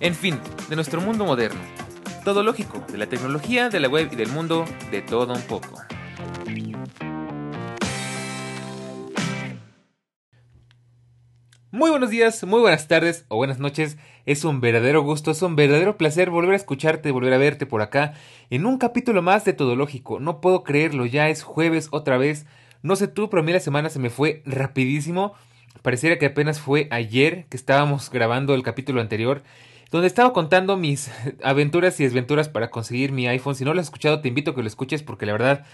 En fin, de nuestro mundo moderno. Todo lógico, de la tecnología, de la web y del mundo, de todo un poco. Muy buenos días, muy buenas tardes o buenas noches. Es un verdadero gusto, es un verdadero placer volver a escucharte, volver a verte por acá en un capítulo más de Todo Lógico. No puedo creerlo, ya es jueves otra vez. No sé tú, pero a mí la semana se me fue rapidísimo. Pareciera que apenas fue ayer que estábamos grabando el capítulo anterior donde estaba contando mis aventuras y desventuras para conseguir mi iPhone. Si no lo has escuchado, te invito a que lo escuches porque la verdad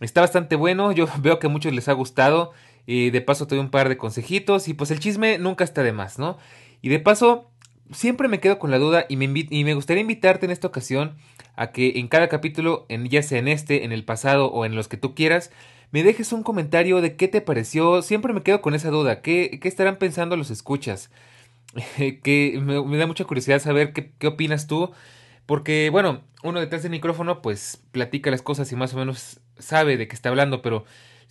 está bastante bueno. Yo veo que a muchos les ha gustado. Y de paso te doy un par de consejitos. Y pues el chisme nunca está de más, ¿no? Y de paso, siempre me quedo con la duda y me, y me gustaría invitarte en esta ocasión a que en cada capítulo, ya sea en este, en el pasado o en los que tú quieras, me dejes un comentario de qué te pareció. Siempre me quedo con esa duda. ¿Qué, qué estarán pensando los escuchas? que me, da mucha curiosidad saber qué, qué, opinas tú. Porque, bueno, uno detrás del micrófono pues platica las cosas y más o menos sabe de qué está hablando, pero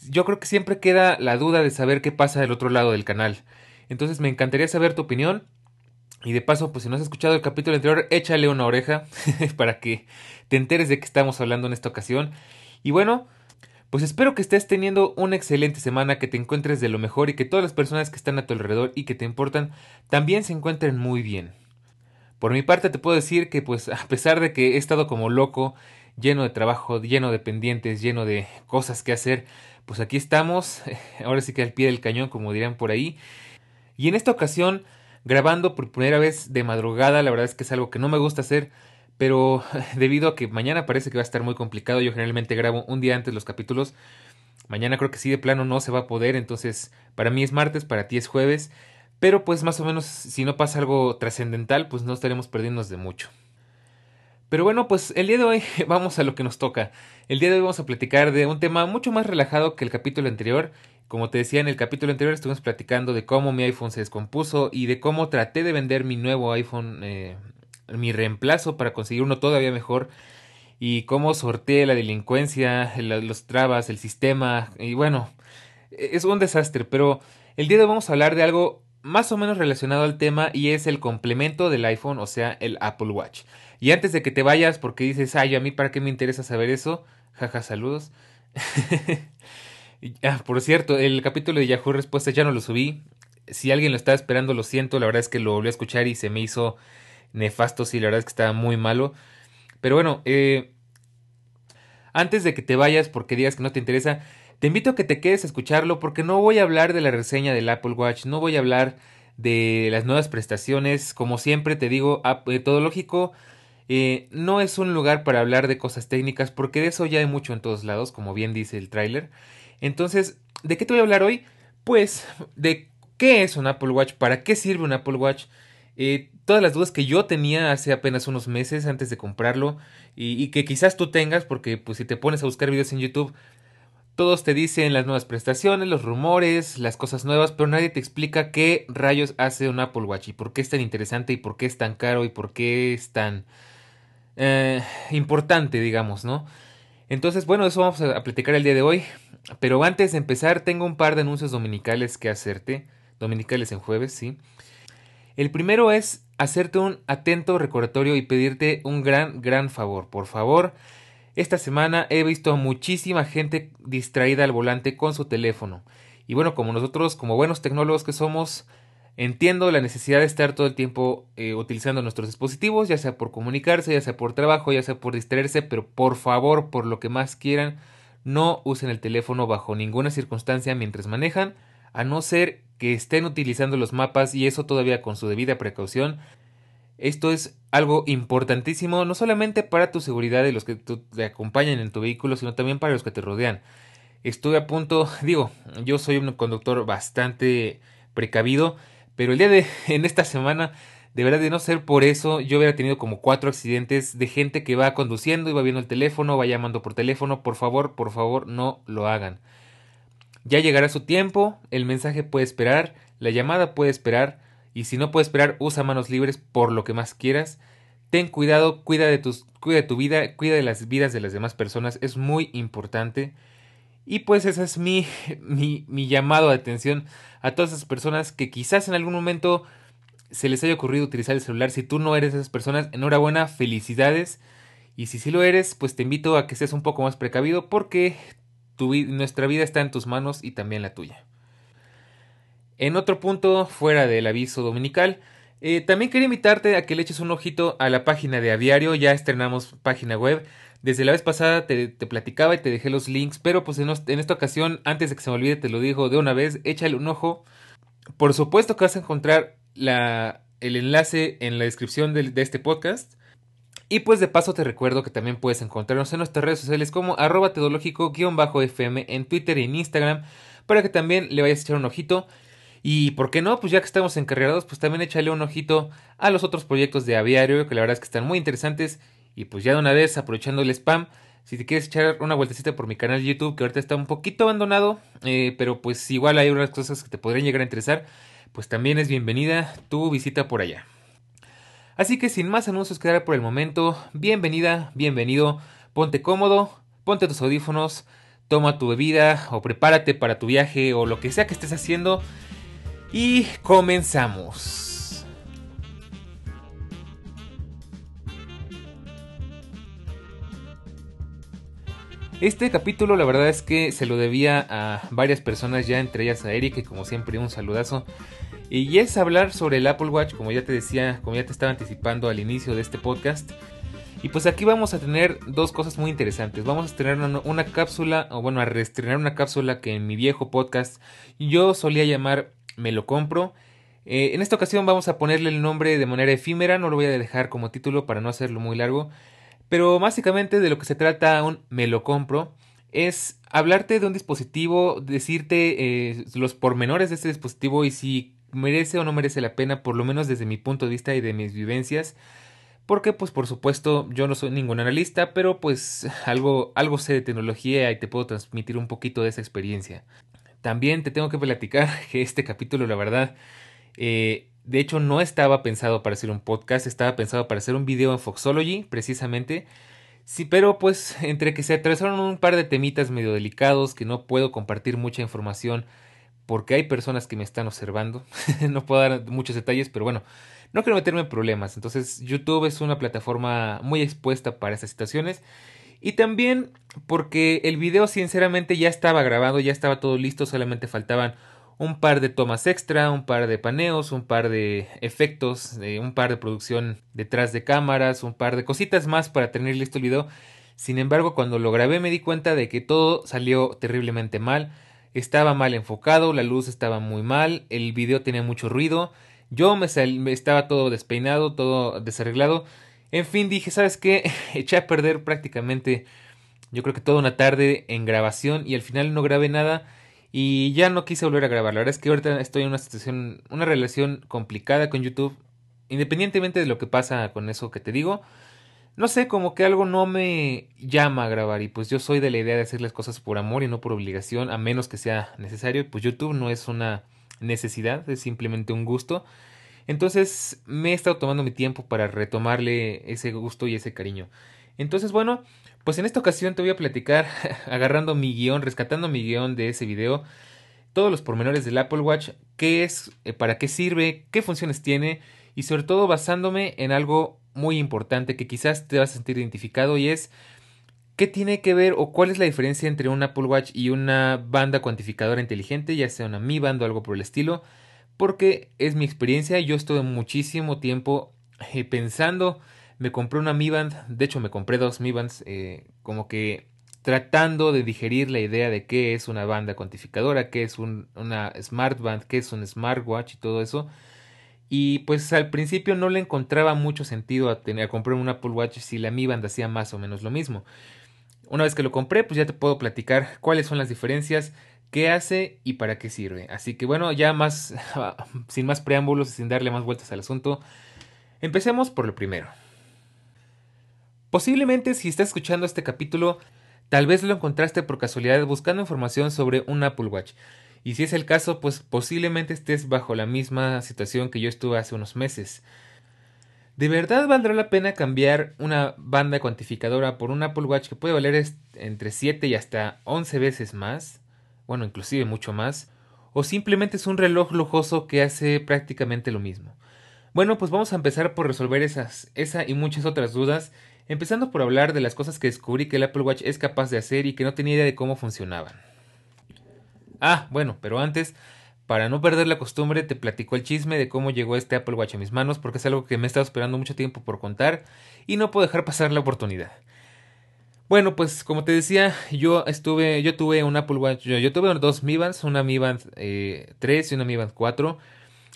yo creo que siempre queda la duda de saber qué pasa del otro lado del canal. Entonces me encantaría saber tu opinión. Y de paso, pues si no has escuchado el capítulo anterior, échale una oreja para que te enteres de qué estamos hablando en esta ocasión. Y bueno, pues espero que estés teniendo una excelente semana, que te encuentres de lo mejor y que todas las personas que están a tu alrededor y que te importan también se encuentren muy bien. Por mi parte te puedo decir que pues a pesar de que he estado como loco, lleno de trabajo, lleno de pendientes, lleno de cosas que hacer, pues aquí estamos, ahora sí que al pie del cañón como dirán por ahí. Y en esta ocasión, grabando por primera vez de madrugada, la verdad es que es algo que no me gusta hacer, pero debido a que mañana parece que va a estar muy complicado, yo generalmente grabo un día antes los capítulos. Mañana creo que sí de plano no se va a poder, entonces para mí es martes, para ti es jueves, pero pues más o menos si no pasa algo trascendental, pues no estaremos perdiéndonos de mucho. Pero bueno, pues el día de hoy vamos a lo que nos toca. El día de hoy vamos a platicar de un tema mucho más relajado que el capítulo anterior. Como te decía en el capítulo anterior estuvimos platicando de cómo mi iPhone se descompuso y de cómo traté de vender mi nuevo iPhone eh, mi reemplazo para conseguir uno todavía mejor y cómo sorteé la delincuencia, los trabas, el sistema y bueno, es un desastre, pero el día de hoy vamos a hablar de algo más o menos relacionado al tema y es el complemento del iPhone, o sea, el Apple Watch. Y antes de que te vayas porque dices, ay, a mí para qué me interesa saber eso, jaja, saludos. ah, por cierto, el capítulo de Yahoo Respuestas ya no lo subí. Si alguien lo estaba esperando, lo siento, la verdad es que lo volví a escuchar y se me hizo nefasto, sí, la verdad es que estaba muy malo. Pero bueno, eh, antes de que te vayas porque digas que no te interesa, te invito a que te quedes a escucharlo porque no voy a hablar de la reseña del Apple Watch, no voy a hablar de las nuevas prestaciones, como siempre te digo, eh, todo lógico. Eh, no es un lugar para hablar de cosas técnicas porque de eso ya hay mucho en todos lados, como bien dice el tráiler. Entonces, ¿de qué te voy a hablar hoy? Pues de qué es un Apple Watch, para qué sirve un Apple Watch, eh, todas las dudas que yo tenía hace apenas unos meses antes de comprarlo y, que quizás tú tengas porque pues si te pones a buscar videos en YouTube todos te dicen las nuevas prestaciones, los rumores, las cosas nuevas, pero nadie te explica qué rayos hace un Apple Watch y por qué es tan interesante y por qué es tan caro y por qué es tan eh, importante, digamos, ¿no? Entonces, bueno, eso vamos a platicar el día de hoy. Pero antes de empezar, tengo un par de anuncios dominicales que hacerte. Dominicales en jueves, sí. El primero es hacerte un atento recordatorio y pedirte un gran, gran favor. Por favor, esta semana he visto a muchísima gente distraída al volante con su teléfono. Y bueno, como nosotros, como buenos tecnólogos que somos, entiendo la necesidad de estar todo el tiempo eh, utilizando nuestros dispositivos, ya sea por comunicarse, ya sea por trabajo, ya sea por distraerse, pero por favor, por lo que más quieran, no usen el teléfono bajo ninguna circunstancia mientras manejan a no ser que estén utilizando los mapas y eso todavía con su debida precaución. Esto es algo importantísimo no solamente para tu seguridad y los que te acompañan en tu vehículo, sino también para los que te rodean. Estuve a punto, digo, yo soy un conductor bastante precavido, pero el día de en esta semana De verdad, de no ser por eso, yo hubiera tenido como cuatro accidentes de gente que va conduciendo y va viendo el teléfono, va llamando por teléfono. Por favor, por favor, no lo hagan. Ya llegará su tiempo, el mensaje puede esperar, la llamada puede esperar, y si no puede esperar, usa manos libres por lo que más quieras. Ten cuidado, cuida de, tus, cuida de tu vida, cuida de las vidas de las demás personas, es muy importante. Y pues ese es mi, mi, mi llamado de atención a todas esas personas que quizás en algún momento se les haya ocurrido utilizar el celular. Si tú no eres esas personas, enhorabuena, felicidades. Y si sí lo eres, pues te invito a que seas un poco más precavido porque nuestra vida está en tus manos y también la tuya. En otro punto, fuera del aviso dominical, eh, también quería invitarte a que le eches un ojito a la página de Aviario. Ya estrenamos página web. Desde la vez pasada te, platicaba y te dejé los links, pero pues en, esta ocasión, antes de que se me olvide, te lo digo de una vez, échale un ojo. Por supuesto que vas a encontrar el enlace en la descripción de, de, este podcast. Y pues de paso te recuerdo que también puedes encontrarnos en nuestras redes sociales como arroba tedológico-fm en Twitter y en Instagram para que también le vayas a echar un ojito. Y por qué no, pues ya que estamos encarregados, pues también échale un ojito a los otros proyectos de aviario, que la verdad es que están muy interesantes. Y pues ya de una vez, aprovechando el spam, si te quieres echar una vueltecita por mi canal de YouTube, que ahorita está un poquito abandonado, eh, pero pues igual hay unas cosas que te podrían llegar a interesar pues también es bienvenida tu visita por allá. Así que sin más anuncios que dar por el momento, bienvenida, bienvenido, ponte cómodo, ponte tus audífonos, toma tu bebida o prepárate para tu viaje o lo que sea que estés haciendo y comenzamos. Este capítulo la verdad es que se lo debía a varias personas ya, entre ellas a Eric, que como siempre un saludazo. Y es hablar sobre el Apple Watch, como ya te decía, como ya te estaba anticipando al inicio de este podcast. Y pues aquí vamos a tener dos cosas muy interesantes. Vamos a estrenar una, cápsula, o bueno, a reestrenar una cápsula que en mi viejo podcast yo solía llamar Me lo compro. Eh, en esta ocasión vamos a ponerle el nombre de manera efímera, no lo voy a dejar como título para no hacerlo muy largo. Pero básicamente de lo que se trata un me lo compro es hablarte de un dispositivo, decirte eh, los pormenores de este dispositivo y si merece o no merece la pena, por lo menos desde mi punto de vista y de mis vivencias. Porque pues por supuesto yo no soy ningún analista, pero pues algo, algo sé de tecnología y te puedo transmitir un poquito de esa experiencia. También te tengo que platicar que este capítulo la verdad eh, de hecho, no estaba pensado para hacer un podcast, estaba pensado para hacer un video en Foxology, precisamente. Sí, pero pues entre que se atravesaron un par de temitas medio delicados, que no puedo compartir mucha información porque hay personas que me están observando. no puedo dar muchos detalles, pero bueno, no quiero meterme en problemas. Entonces, YouTube es una plataforma muy expuesta para estas situaciones. Y también porque el video sinceramente ya estaba grabado, ya estaba todo listo, solamente faltaban un par de tomas extra, un par de paneos, un par de efectos, un par de producción detrás de cámaras, un par de cositas más para tener listo el video. Sin embargo, cuando lo grabé me di cuenta de que todo salió terriblemente mal. Estaba mal enfocado, la luz estaba muy mal, el video tenía mucho ruido, yo me, estaba todo despeinado, todo desarreglado. En fin, dije, ¿sabes qué? Eché a perder prácticamente, yo creo que toda una tarde en grabación y al final no grabé nada y ya no quise volver a grabar. La verdad es que ahorita estoy en una situación, una relación complicada con YouTube. Independientemente de lo que pasa con eso que te digo, no sé, como que algo no me llama a grabar. Y pues yo soy de la idea de hacer las cosas por amor y no por obligación, a menos que sea necesario. Pues YouTube no es una necesidad, es simplemente un gusto. Entonces me he estado tomando mi tiempo para retomarle ese gusto y ese cariño. Entonces, bueno, pues en esta ocasión te voy a platicar, agarrando mi guion, rescatando mi guion de ese video, todos los pormenores del Apple Watch, qué es, eh, para qué sirve, qué funciones tiene y sobre todo basándome en algo muy importante que quizás te vas a sentir identificado y es qué tiene que ver o cuál es la diferencia entre un Apple Watch y una banda cuantificadora inteligente, ya sea una Mi Band o algo por el estilo, porque es mi experiencia, yo estuve muchísimo tiempo eh, pensando me compré una Mi Band, de hecho me compré dos Mi Bands, eh, como que tratando de digerir la idea de qué es una banda cuantificadora, qué es un, una Smart Band, qué es un Smartwatch y todo eso. Y pues al principio no le encontraba mucho sentido a, tener, a comprar un Apple Watch si la Mi Band hacía más o menos lo mismo. Una vez que lo compré, pues ya te puedo platicar cuáles son las diferencias, qué hace y para qué sirve. Así que bueno, ya más, sin más preámbulos y sin darle más vueltas al asunto, Empecemos por lo primero. Posiblemente si estás escuchando este capítulo, tal vez lo encontraste por casualidad buscando información sobre un Apple Watch. Y si es el caso, pues posiblemente estés bajo la misma situación que yo estuve hace unos meses. ¿De verdad valdrá la pena cambiar una banda cuantificadora por un Apple Watch que puede valer entre 7 y hasta 11 veces más? Bueno, inclusive mucho más. ¿O simplemente es un reloj lujoso que hace prácticamente lo mismo? Bueno, pues vamos a empezar por resolver esas, esa y muchas otras dudas, empezando por hablar de las cosas que descubrí que el Apple Watch es capaz de hacer y que no tenía idea de cómo funcionaban. Ah, bueno, pero antes para no perder la costumbre, te platico el chisme de cómo llegó este Apple Watch a mis manos, porque es algo que me he estado esperando mucho tiempo por contar y no puedo dejar pasar la oportunidad. Bueno, pues como te decía, yo estuve, yo tuve un Apple Watch, yo, tuve dos Mi Bands, una Mi Band 3 eh, y una Mi Band 4.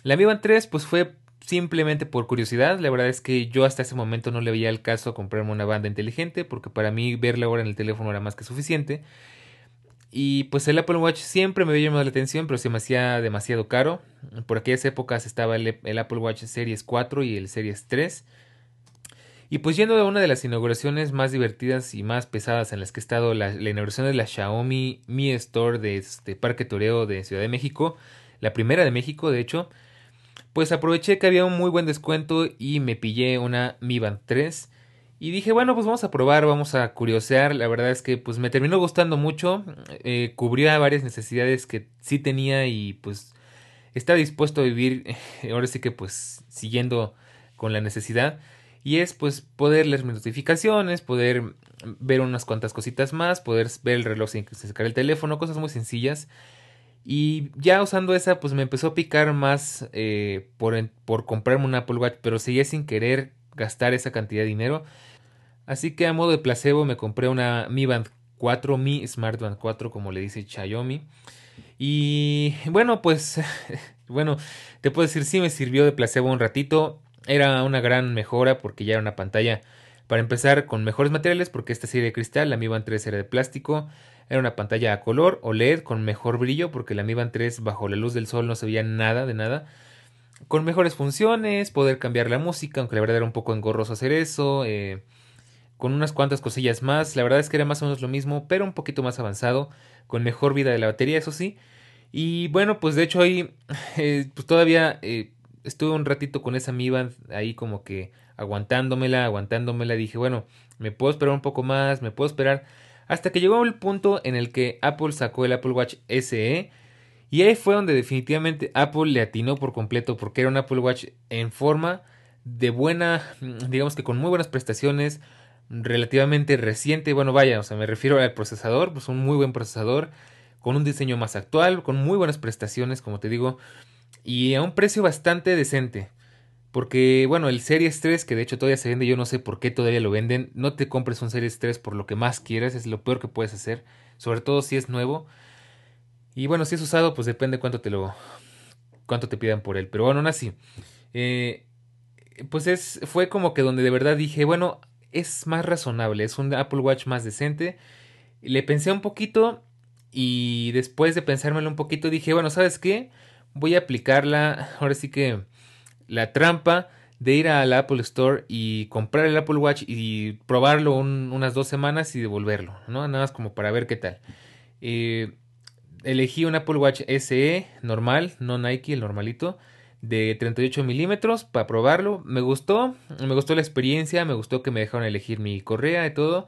La Mi Band 3 pues fue simplemente por curiosidad, la verdad es que yo hasta ese momento no le veía el caso a comprarme una banda inteligente, porque para mí verla ahora en el teléfono era más que suficiente. Y pues el Apple Watch siempre me había llamado la atención, pero se me hacía demasiado caro. Por aquellas épocas estaba el, Apple Watch Series 4 y el Series 3. Y pues yendo a una de las inauguraciones más divertidas y más pesadas en las que he estado, la, inauguración de la Xiaomi Mi Store de este Parque Toreo de Ciudad de México, la primera de México de hecho, pues aproveché que había un muy buen descuento y me pillé una Mi Band 3 y dije, bueno, pues vamos a probar, vamos a curiosear. La verdad es que pues me terminó gustando mucho. Eh, cubría varias necesidades que sí tenía y pues estaba dispuesto a vivir, ahora sí que pues siguiendo con la necesidad. Y es pues poder leer mis notificaciones, poder ver unas cuantas cositas más, poder ver el reloj sin que se sacar el teléfono, cosas muy sencillas. Y ya usando esa, pues me empezó a picar más eh, por, por comprarme un Apple Watch, pero seguía sin querer gastar esa cantidad de dinero. Así que a modo de placebo me compré una Mi Band 4, Mi Smart Band 4, como le dice Xiaomi. Y bueno, pues, bueno, te puedo decir, sí me sirvió de placebo un ratito. Era una gran mejora porque ya era una pantalla, para empezar, con mejores materiales, porque esta serie de cristal, la Mi Band 3 era de plástico. Era una pantalla a color OLED con mejor brillo, porque la Mi Band 3 bajo la luz del sol no se veía nada de nada. Con mejores funciones, poder cambiar la música, aunque la verdad era un poco engorroso hacer eso. Eh, con unas cuantas cosillas más. La verdad es que era más o menos lo mismo, pero un poquito más avanzado, con mejor vida de la batería, eso sí. Y bueno, pues de hecho ahí, eh, pues todavía eh, estuve un ratito con esa Mi Band ahí como que aguantándomela, aguantándomela. Dije, bueno, me puedo esperar un poco más, me puedo esperar. Hasta que llegó el punto en el que Apple sacó el Apple Watch SE. Y ahí fue donde definitivamente Apple le atinó por completo porque era un Apple Watch en forma de buena, digamos que con muy buenas prestaciones, relativamente reciente. Bueno, vaya, o sea, me refiero al procesador, pues un muy buen procesador, con un diseño más actual, con muy buenas prestaciones, como te digo, y a un precio bastante decente. Porque, bueno, el Series 3, que de hecho todavía se vende, yo no sé por qué todavía lo venden. No te compres un Series 3 por lo que más quieras, es lo peor que puedes hacer. Sobre todo si es nuevo. Y bueno, si es usado, pues depende cuánto te lo. cuánto te pidan por él. Pero bueno, aún así. Eh, pues es. fue como que donde de verdad dije, bueno, es más razonable, es un Apple Watch más decente. Le pensé un poquito y después de pensármelo un poquito dije, bueno, ¿sabes qué? Voy a aplicarla, ahora sí que la trampa de ir al Apple Store y comprar el Apple Watch y probarlo unas dos semanas y devolverlo, ¿no? Nada más como para ver qué tal. Eh, elegí un Apple Watch SE normal, no Nike, el normalito de 38 milímetros para probarlo. Me gustó, me gustó la experiencia, me gustó que me dejaron elegir mi correa y todo.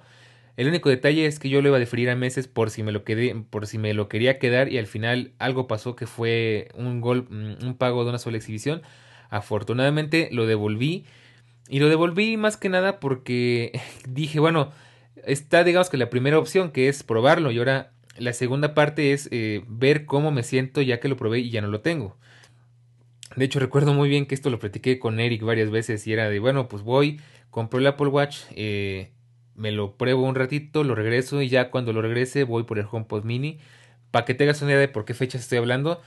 El único detalle es que yo lo iba a deferir a meses por si me lo quedé, por si me lo quería quedar y al final algo pasó que fue un gol, mm, un pago de una sola exhibición. Afortunadamente lo devolví y lo devolví más que nada porque dije, bueno, está digamos que la primera opción que es probarlo y ahora la segunda parte es eh, ver cómo me siento ya que lo probé y ya no lo tengo. De hecho, recuerdo muy bien que esto lo platiqué con Eric varias veces y era de, bueno, pues voy, compro el Apple Watch, eh, me lo pruebo un ratito, lo regreso y ya cuando lo regrese voy por el HomePod mini. Para que tengas una idea de por qué fechas estoy hablando.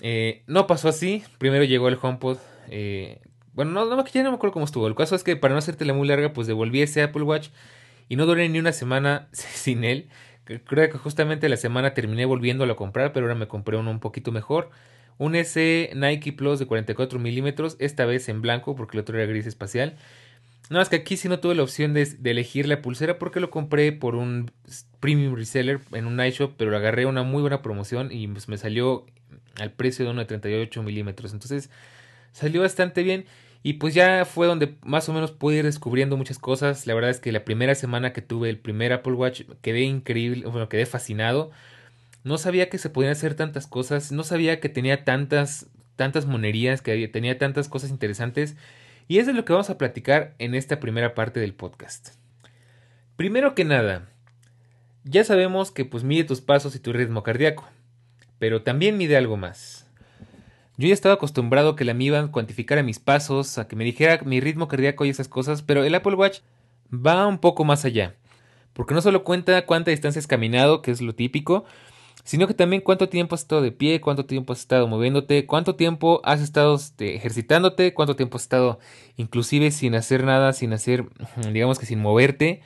Eh, no pasó así. Primero llegó el HomePod. Eh, bueno, no, no, ya no me acuerdo cómo estuvo. El caso es que para no hacerte la muy larga, pues devolví ese Apple Watch y no duré ni una semana sin él. Creo que justamente la semana terminé volviéndolo a comprar, pero ahora me compré uno un poquito mejor un S Nike Plus de 44 milímetros, esta vez en blanco porque el otro era gris espacial. No, es que aquí sí no tuve la opción de, elegir la pulsera porque lo compré por un premium reseller en un iShop, pero agarré una muy buena promoción y pues me salió al precio de uno de 38 milímetros. Entonces salió bastante bien y pues ya fue donde más o menos pude ir descubriendo muchas cosas. La verdad es que la primera semana que tuve el primer Apple Watch quedé increíble, bueno, quedé fascinado. No sabía que se podían hacer tantas cosas, no sabía que tenía tantas, tantas monerías, que tenía tantas cosas interesantes. Y eso es lo que vamos a platicar en esta primera parte del podcast. Primero que nada, ya sabemos que pues mide tus pasos y tu ritmo cardíaco, pero también mide algo más. Yo ya estaba acostumbrado a que la Mi Band cuantificara mis pasos, a que me dijera mi ritmo cardíaco y esas cosas, pero el Apple Watch va un poco más allá. Porque no solo cuenta cuánta distancia has caminado, que es lo típico, sino que también cuánto tiempo has estado de pie, cuánto tiempo has estado moviéndote, cuánto tiempo has estado este, ejercitándote, cuánto tiempo has estado inclusive sin hacer nada, sin hacer, digamos que sin moverte.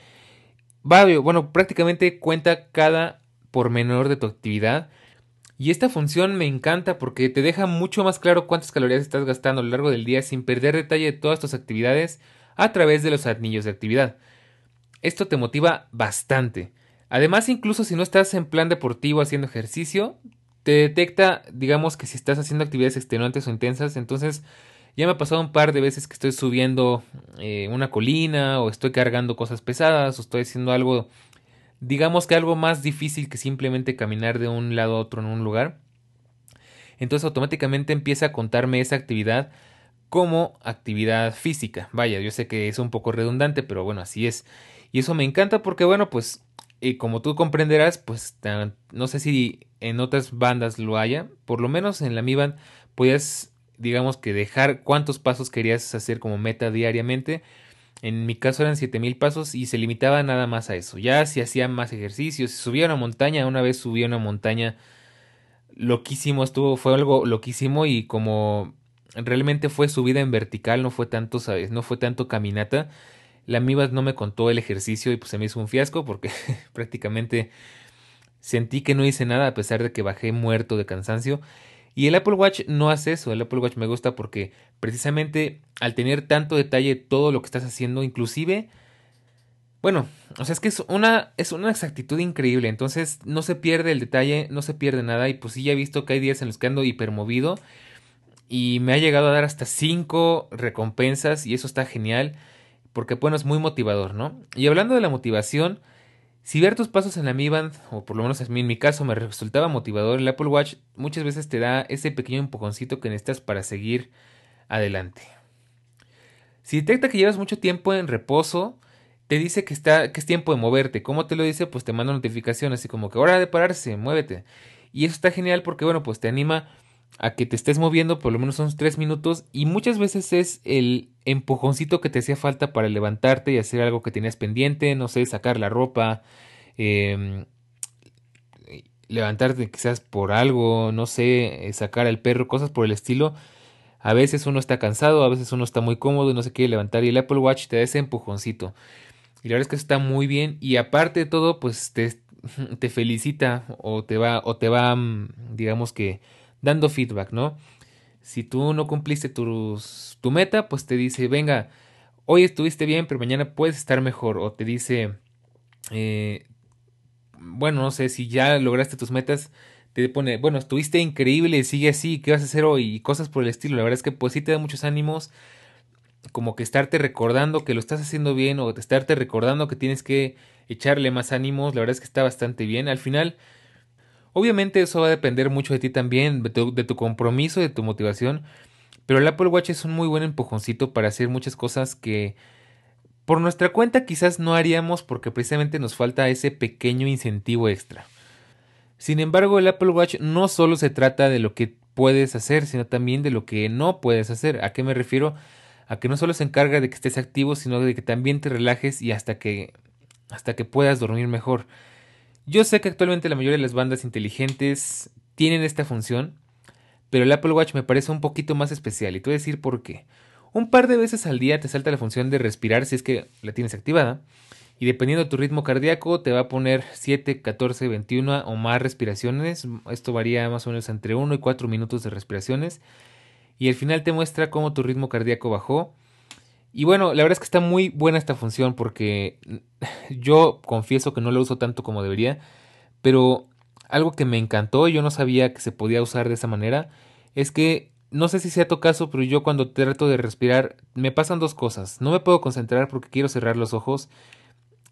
Va, bueno, prácticamente cuenta cada pormenor de tu actividad. Y esta función me encanta porque te deja mucho más claro cuántas calorías estás gastando a lo largo del día sin perder detalle de todas tus actividades a través de los anillos de actividad. Esto te motiva bastante. Además, incluso si no estás en plan deportivo haciendo ejercicio, te detecta, digamos que si estás haciendo actividades extenuantes o intensas, entonces ya me ha pasado un par de veces que estoy subiendo eh, una colina o estoy cargando cosas pesadas o estoy haciendo algo, digamos que algo más difícil que simplemente caminar de un lado a otro en un lugar. Entonces automáticamente empieza a contarme esa actividad como actividad física. Vaya, yo sé que es un poco redundante, pero bueno, así es. Y eso me encanta porque, bueno, pues y como tú comprenderás, pues no sé si en otras bandas lo haya, por lo menos en la Mi Band podías, digamos que dejar cuántos pasos querías hacer como meta diariamente. En mi caso eran 7000 pasos y se limitaba nada más a eso. Ya si hacía más ejercicios, si subía una montaña, una vez subí una montaña loquísimo, estuvo, fue algo loquísimo y como realmente fue subida en vertical, no fue tanto, sabes, no fue tanto caminata la Mibas no me contó el ejercicio y pues se me hizo un fiasco porque prácticamente sentí que no hice nada a pesar de que bajé muerto de cansancio. Y el Apple Watch no hace eso, el Apple Watch me gusta porque precisamente al tener tanto detalle todo lo que estás haciendo, inclusive, bueno, o sea, es que es una, es una exactitud increíble, entonces no se pierde el detalle, no se pierde nada. Y pues sí ya he visto que hay días en los que ando hipermovido y me ha llegado a dar hasta 5 recompensas y eso está genial porque bueno, es muy motivador, ¿no? Y hablando de la motivación, si ver tus pasos en la Mi Band, o por lo menos en mi caso me resultaba motivador, el Apple Watch muchas veces te da ese pequeño empujoncito que necesitas para seguir adelante. Si detecta que llevas mucho tiempo en reposo, te dice que, está, que es tiempo de moverte. ¿Cómo te lo dice? Pues te manda notificación así como que hora de pararse, muévete. Y eso está genial porque, bueno, pues te anima a que te estés moviendo por lo menos unos tres minutos y muchas veces es el empujoncito que te hacía falta para levantarte y hacer algo que tenías pendiente, no sé, sacar la ropa, em, levantarte quizás por algo, no sé, eh, sacar al perro, cosas por el estilo. A veces uno está cansado, a veces uno está muy cómodo y no se quiere levantar y el Apple Watch te da ese empujoncito. Y la verdad es que está muy bien y aparte de todo, pues te, te felicita o te va, o te va, mm, digamos que dando feedback, ¿no? Si tú no cumpliste tu meta, pues te dice, venga, hoy estuviste bien, pero mañana puedes estar mejor. O te dice, eh, bueno, no sé, si ya lograste tus metas, te pone, bueno, estuviste increíble, sigue así, ¿qué vas a hacer hoy? Y cosas por el estilo. La verdad es que pues sí te da muchos ánimos, como que estarte recordando que lo estás haciendo bien o estarte recordando que tienes que echarle más ánimos. La verdad es que está bastante bien. Al final Obviamente eso va a depender mucho de ti también, de tu, compromiso, de tu motivación, pero el Apple Watch es un muy buen empujoncito para hacer muchas cosas que por nuestra cuenta quizás no haríamos porque precisamente nos falta ese pequeño incentivo extra. Sin embargo, el Apple Watch no solo se trata de lo que puedes hacer, sino también de lo que no puedes hacer. ¿A qué me refiero? A que no solo se encarga de que estés activo, sino de que también te relajes y hasta que hasta que puedas dormir mejor. Yo sé que actualmente la mayoría de las bandas inteligentes tienen esta función, pero el Apple Watch me parece un poquito más especial y te voy a decir por qué. Un par de veces al día te salta la función de respirar si es que la tienes activada y dependiendo de tu ritmo cardíaco te va a poner 7, 14, 21 o más respiraciones. Esto varía más o menos entre 1 y 4 minutos de respiraciones. Y al final te muestra cómo tu ritmo cardíaco bajó. Y bueno, la verdad es que está muy buena esta función porque yo confieso que no la uso tanto como debería. Pero algo que me encantó yo no sabía que se podía usar de esa manera es que no sé si sea tu caso, pero yo cuando trato de respirar me pasan dos cosas. No me puedo concentrar porque quiero cerrar los ojos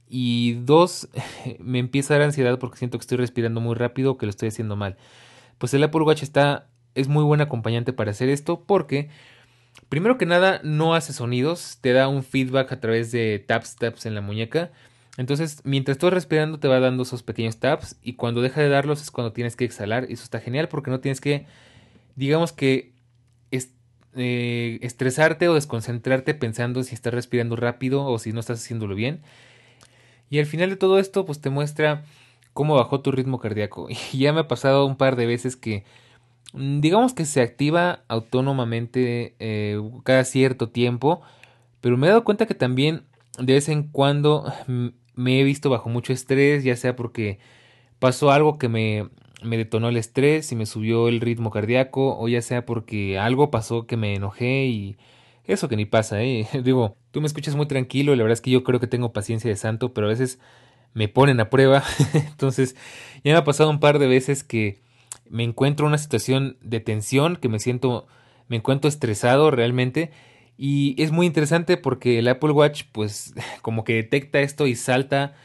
y dos, me empieza a dar ansiedad porque siento que estoy respirando muy rápido o que lo estoy haciendo mal. Pues el Apple Watch está, es muy buen acompañante para hacer esto porque, primero que nada, no hace sonidos, te da un feedback a través de taps, taps en la muñeca. Entonces, mientras estás respirando, te va dando esos pequeños taps y cuando deja de darlos es cuando tienes que exhalar. Y eso está genial porque no tienes que, digamos que, eh, estresarte o desconcentrarte pensando si estás respirando rápido o si no estás haciéndolo bien y al final de todo esto, pues te muestra cómo bajó tu ritmo cardíaco. Y ya me ha pasado un par de veces que, digamos que se activa autónomamente eh, cada cierto tiempo, pero me he dado cuenta que también de vez en cuando mm, me he visto bajo mucho estrés, ya sea porque pasó algo que me, me detonó el estrés y me subió el ritmo cardíaco, o ya sea porque algo pasó que me enojé y eso que ni pasa, ¿eh? Digo, tú me escuchas muy tranquilo la verdad es que yo creo que tengo paciencia de santo, pero a veces me ponen a prueba. Entonces, ya me ha pasado un par de veces que me encuentro en una situación de tensión, que me siento, me encuentro estresado realmente. Y es muy interesante porque el Apple Watch, pues, como que detecta esto y salta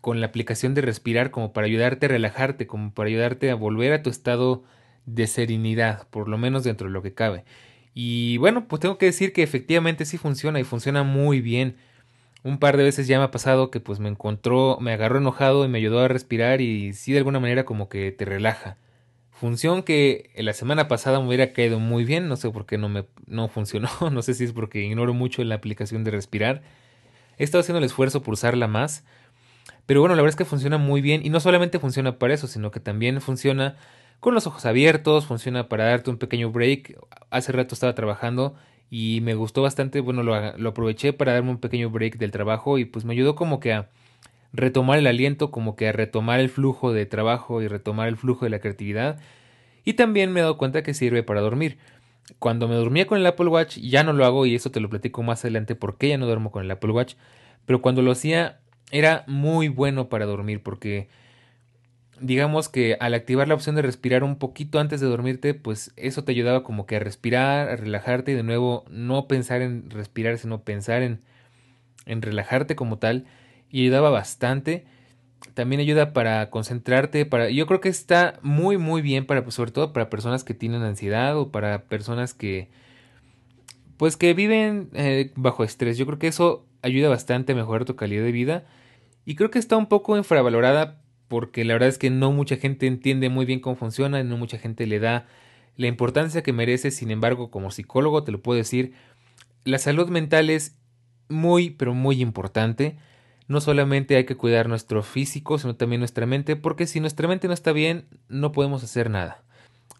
con la aplicación de respirar como para ayudarte a relajarte, como para ayudarte a volver a tu estado de serenidad, por lo menos dentro de lo que cabe. Y bueno, pues tengo que decir que efectivamente sí funciona y funciona muy bien. Un par de veces ya me ha pasado que pues me encontró, me agarró enojado y me ayudó a respirar y sí de alguna manera como que te relaja. Función que la semana pasada me hubiera caído muy bien, no sé por qué no me no funcionó, no sé si es porque ignoro mucho la aplicación de respirar. He estado haciendo el esfuerzo por usarla más, pero bueno, la verdad es que funciona muy bien y no solamente funciona para eso, sino que también funciona con los ojos abiertos, funciona para darte un pequeño break. Hace rato estaba trabajando y me gustó bastante, bueno, lo, lo, aproveché para darme un pequeño break del trabajo y pues me ayudó como que a retomar el aliento, como que retomar el flujo de trabajo y retomar el flujo de la creatividad. Y también me he dado cuenta que sirve para dormir. Cuando me dormía con el Apple Watch, ya no lo hago y eso te lo platico más adelante porque ya no duermo con el Apple Watch, pero cuando lo hacía era muy bueno para dormir porque digamos que al activar la opción de respirar un poquito antes de dormirte, pues eso te ayudaba como que a respirar, a relajarte y de nuevo no pensar en respirar, sino pensar en, en relajarte como tal y ayudaba bastante. También ayuda para concentrarte, para yo creo que está muy muy bien para pues, sobre todo para personas que tienen ansiedad o para personas que pues que viven eh, bajo estrés. Yo creo que eso ayuda bastante a mejorar tu calidad de vida y creo que está un poco infravalorada porque la verdad es que no mucha gente entiende muy bien cómo funciona, no mucha gente le da la importancia que merece, sin embargo, como psicólogo te lo puedo decir, la salud mental es muy, pero muy importante. No solamente hay que cuidar nuestro físico, sino también nuestra mente, porque si nuestra mente no está bien, no podemos hacer nada.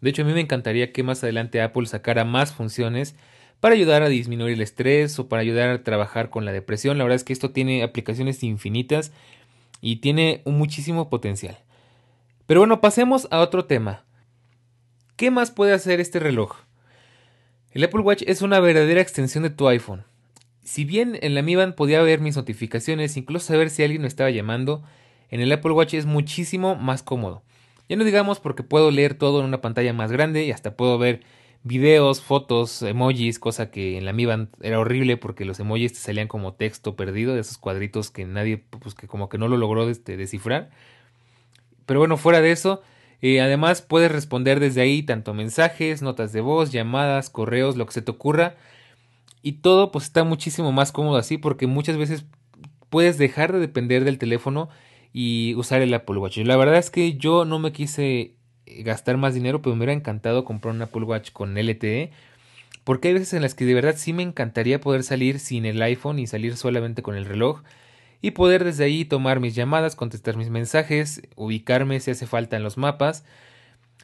De hecho, a mí me encantaría que más adelante Apple sacara más funciones para ayudar a disminuir el estrés o para ayudar a trabajar con la depresión. La verdad es que esto tiene aplicaciones infinitas y tiene un muchísimo potencial. Pero bueno, pasemos a otro tema. ¿Qué más puede hacer este reloj? El Apple Watch es una verdadera extensión de tu iPhone. Si bien en la Mi Band podía ver mis notificaciones, incluso saber si alguien me estaba llamando, en el Apple Watch es muchísimo más cómodo. Ya no digamos porque puedo leer todo en una pantalla más grande y hasta puedo ver videos, fotos, emojis, cosa que en la Mi Band era horrible porque los emojis te salían como texto perdido, de esos cuadritos que nadie, pues que como que no lo logró este, descifrar. Pero bueno, fuera de eso, eh, además puedes responder desde ahí tanto mensajes, notas de voz, llamadas, correos, lo que se te ocurra. Y todo pues está muchísimo más cómodo así porque muchas veces puedes dejar de depender del teléfono y usar el Apple Watch. La verdad es que yo no me quise gastar más dinero, pero me hubiera encantado comprar un Apple Watch con LTE. Porque hay veces en las que de verdad sí me encantaría poder salir sin el iPhone y salir solamente con el reloj y poder desde ahí tomar mis llamadas, contestar mis mensajes, ubicarme si hace falta en los mapas.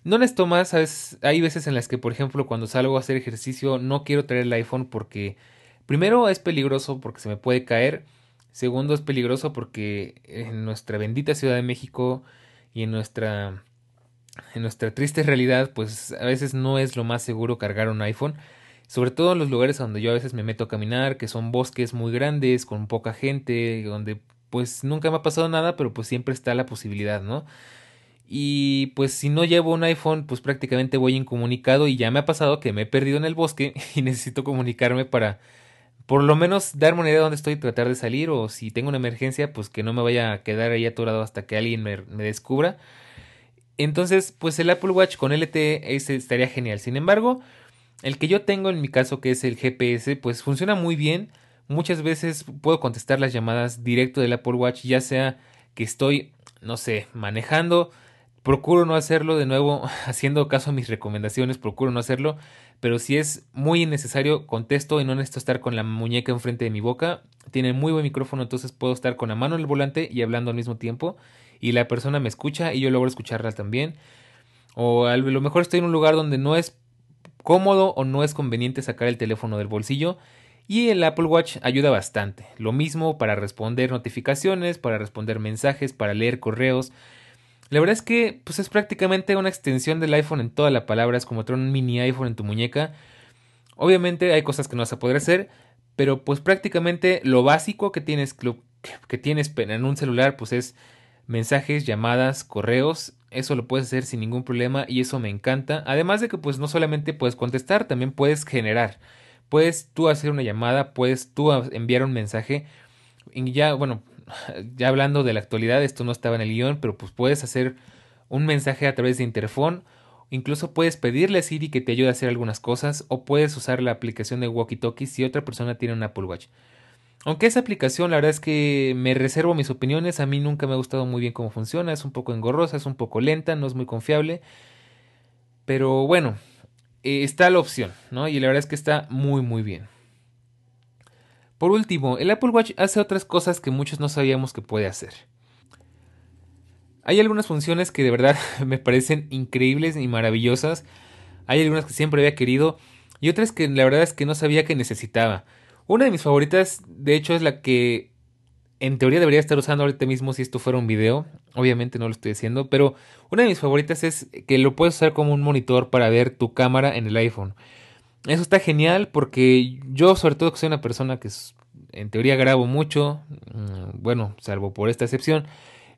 No necesito más, hay veces en las que, por ejemplo, cuando salgo a hacer ejercicio no quiero traer el iPhone porque primero es peligroso porque se me puede caer, Segundo, es peligroso porque en nuestra bendita Ciudad de México y en nuestra en nuestra triste realidad, pues a veces no es lo más seguro cargar un iPhone, sobre todo en los lugares donde yo a veces me meto a caminar, que son bosques muy grandes, con poca gente, donde pues nunca me ha pasado nada, pero pues siempre está la posibilidad, ¿no? Y pues si no llevo un iPhone, pues prácticamente voy incomunicado y ya me ha pasado que me he perdido en el bosque y necesito comunicarme para por lo menos darme una idea de dónde estoy y tratar de salir o si tengo una emergencia, pues que no me vaya a quedar ahí atorado hasta que alguien me, descubra. Entonces, pues el Apple Watch con LTE estaría genial. Sin embargo, el que yo tengo en mi caso, que es el GPS, pues funciona muy bien. Muchas veces puedo contestar las llamadas directo del Apple Watch, ya sea que estoy, no sé, manejando. Procuro no hacerlo de nuevo, haciendo caso a mis recomendaciones, procuro no hacerlo. Pero si es muy necesario, contesto y no necesito estar con la muñeca enfrente de mi boca. Tiene muy buen micrófono, entonces puedo estar con la mano en el volante y hablando al mismo tiempo y la persona me escucha y yo logro escucharla también. O a lo mejor estoy en un lugar donde no es cómodo o no es conveniente sacar el teléfono del bolsillo y el Apple Watch ayuda bastante. Lo mismo para responder notificaciones, para responder mensajes, para leer correos. La verdad es que pues es prácticamente una extensión del iPhone en toda la palabra, es como tener un mini iPhone en tu muñeca. Obviamente hay cosas que no vas a poder hacer, pero pues prácticamente lo básico que tienes que tienes en un celular pues es mensajes, llamadas, correos, eso lo puedes hacer sin ningún problema y eso me encanta. Además de que pues no solamente puedes contestar, también puedes generar. Puedes tú hacer una llamada, puedes tú enviar un mensaje. Y ya, bueno, ya hablando de la actualidad, esto no estaba en el guion, pero pues puedes hacer un mensaje a través de interfón. Incluso puedes pedirle a Siri que te ayude a hacer algunas cosas o puedes usar la aplicación de Walkie Talkie si otra persona tiene un Apple Watch. Aunque esa aplicación, la verdad es que me reservo mis opiniones, a mí nunca me ha gustado muy bien cómo funciona, es un poco engorrosa, es un poco lenta, no es muy confiable. Pero bueno, eh, está la opción, ¿no? Y la verdad es que está muy muy bien. Por último, el Apple Watch hace otras cosas que muchos no sabíamos que puede hacer. Hay algunas funciones que de verdad me parecen increíbles y maravillosas. Hay algunas que siempre había querido y otras que la verdad es que no sabía que necesitaba. Una de mis favoritas, de hecho, es la que en teoría debería estar usando ahorita mismo si esto fuera un video. Obviamente no lo estoy haciendo, pero una de mis favoritas es que lo puedes usar como un monitor para ver tu cámara en el iPhone. Eso está genial porque yo, sobre todo que soy una persona que en teoría grabo mucho, mm, bueno, salvo por esta excepción,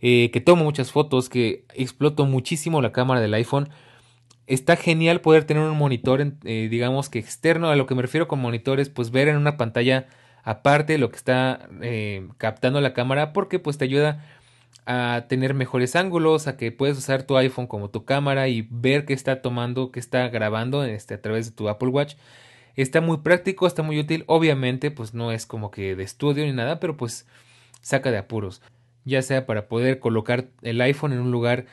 eh, que tomo muchas fotos, que exploto muchísimo la cámara del iPhone está genial poder tener un monitor, eh, digamos que externo. A lo que me refiero con monitores, pues ver en una pantalla aparte lo que está eh, captando la cámara, porque pues te ayuda a tener mejores ángulos, a que puedes usar tu iPhone como tu cámara y ver qué está tomando, qué está grabando este, a través de tu Apple Watch. Está muy práctico, está muy útil. Obviamente, pues no es como que de estudio ni nada, pero pues saca de apuros. Ya sea para poder colocar el iPhone en un lugar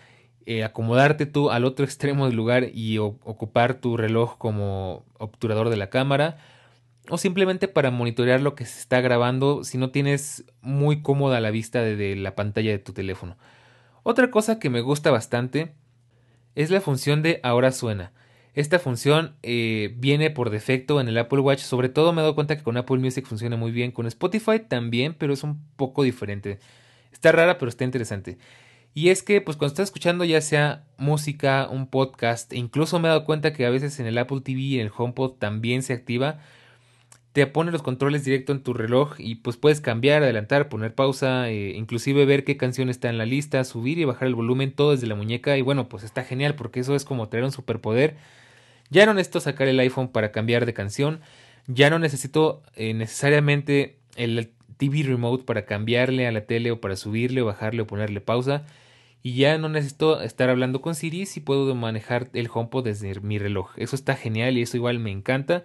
eh, acomodarte tú al otro extremo del lugar y ocupar tu reloj como obturador de la cámara o simplemente para monitorear lo que se está grabando si no tienes muy cómoda la vista de, la pantalla de tu teléfono. Otra cosa que me gusta bastante es la función de ahora suena. Esta función eh, viene por defecto en el Apple Watch, sobre todo me he dado cuenta que con Apple Music funciona muy bien, con Spotify también, pero es un poco diferente. Está rara, pero está interesante. Y es que, pues cuando estás escuchando ya sea música, un podcast, incluso me he dado cuenta que a veces en el Apple TV y en el HomePod también se activa, te pone los controles directo en tu reloj y pues puedes cambiar, adelantar, poner pausa, eh, inclusive ver qué canción está en la lista, subir y bajar el volumen todo desde la muñeca y bueno, pues está genial porque eso es como tener un superpoder. Ya no necesito sacar el iPhone para cambiar de canción, ya no necesito eh, necesariamente el TV remote para cambiarle a la tele o para subirle o bajarle o ponerle pausa y ya no necesito estar hablando con Siri si puedo manejar el HomePod desde mi reloj. Eso está genial y eso igual me encanta.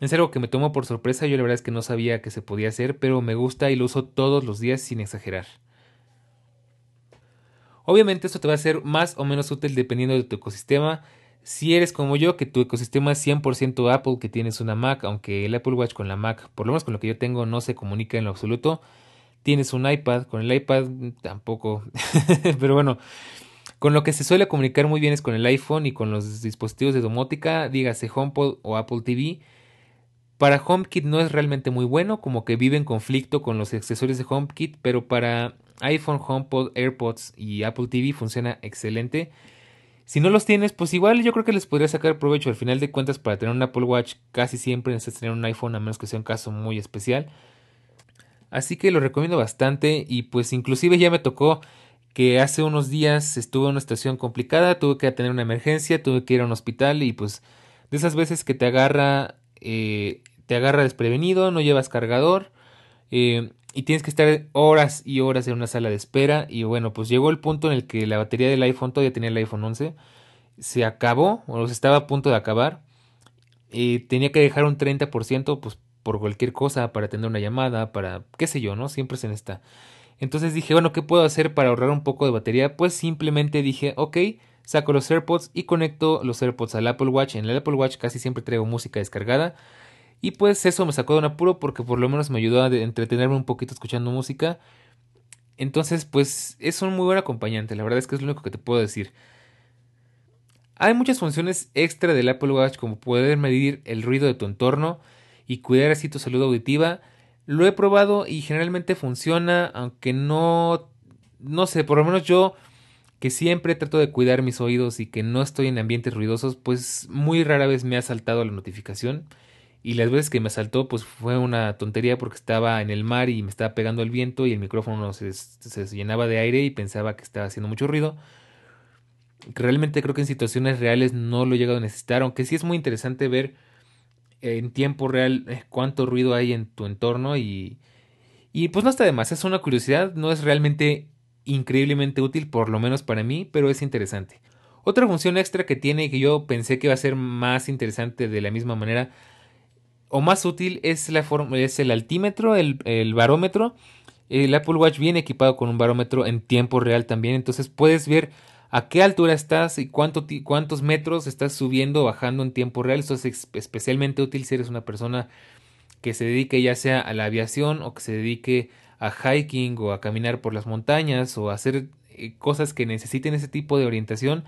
Es algo que me tomo por sorpresa, yo la verdad es que no sabía que se podía hacer, pero me gusta y lo uso todos los días sin exagerar. Obviamente esto te va a ser más o menos útil dependiendo de tu ecosistema. Si eres como yo, que tu ecosistema es 100% Apple, que tienes una Mac, aunque el Apple Watch con la Mac, por lo menos con lo que yo tengo, no se comunica en lo absoluto, tienes un iPad, con el iPad tampoco, pero bueno, con lo que se suele comunicar muy bien es con el iPhone y con los dispositivos de domótica, dígase HomePod o Apple TV. Para HomeKit no es realmente muy bueno, como que vive en conflicto con los accesorios de HomeKit, pero para iPhone, HomePod, AirPods y Apple TV funciona excelente. Si no los tienes, pues igual yo creo que les podría sacar provecho. Al final de cuentas, para tener un Apple Watch casi siempre necesitas tener un iPhone, a menos que sea un caso muy especial. Así que lo recomiendo bastante y pues inclusive ya me tocó que hace unos días estuve en una situación complicada, tuve que tener una emergencia, tuve que ir a un hospital y pues de esas veces que te agarra, eh, te agarra desprevenido, no llevas cargador eh, y tienes que estar horas y horas en una sala de espera y bueno, pues llegó el punto en el que la batería del iPhone, todavía tenía el iPhone 11, se acabó o estaba a punto de acabar y tenía que dejar un 30% pues por cualquier cosa, para tener una llamada, para qué sé yo, ¿no? Siempre se necesita. Entonces dije, bueno, ¿qué puedo hacer para ahorrar un poco de batería? Pues simplemente dije, ok, saco los AirPods y conecto los AirPods al Apple Watch. En el Apple Watch casi siempre traigo música descargada. Y pues eso me sacó de un apuro porque por lo menos me ayudó a entretenerme un poquito escuchando música. Entonces, pues es un muy buen acompañante, la verdad es que es lo único que te puedo decir. Hay muchas funciones extra del Apple Watch como poder medir el ruido de tu entorno, y cuidar así tu salud auditiva. Lo he probado y generalmente funciona, aunque no, no sé, por lo menos yo que siempre trato de cuidar mis oídos y que no estoy en ambientes ruidosos, pues muy rara vez me ha saltado la notificación. Y las veces que me saltó, pues fue una tontería porque estaba en el mar y me estaba pegando el viento y el micrófono se, se llenaba de aire y pensaba que estaba haciendo mucho ruido. Realmente creo que en situaciones reales no lo he llegado a necesitar, aunque sí es muy interesante ver en tiempo real eh, cuánto ruido hay en tu entorno y, y pues no está de más, es una curiosidad, no es realmente increíblemente útil, por lo menos para mí, pero es interesante. Otra función extra que tiene y que yo pensé que iba a ser más interesante de la misma manera o más útil es, la es el altímetro, el, el barómetro. El Apple Watch viene equipado con un barómetro en tiempo real también, entonces puedes ver a qué altura estás y cuánto, cuántos metros estás subiendo o bajando en tiempo real. Esto es especialmente útil si eres una persona que se dedique ya sea a la aviación o que se dedique a hiking o a caminar por las montañas o a hacer eh, cosas que necesiten ese tipo de orientación.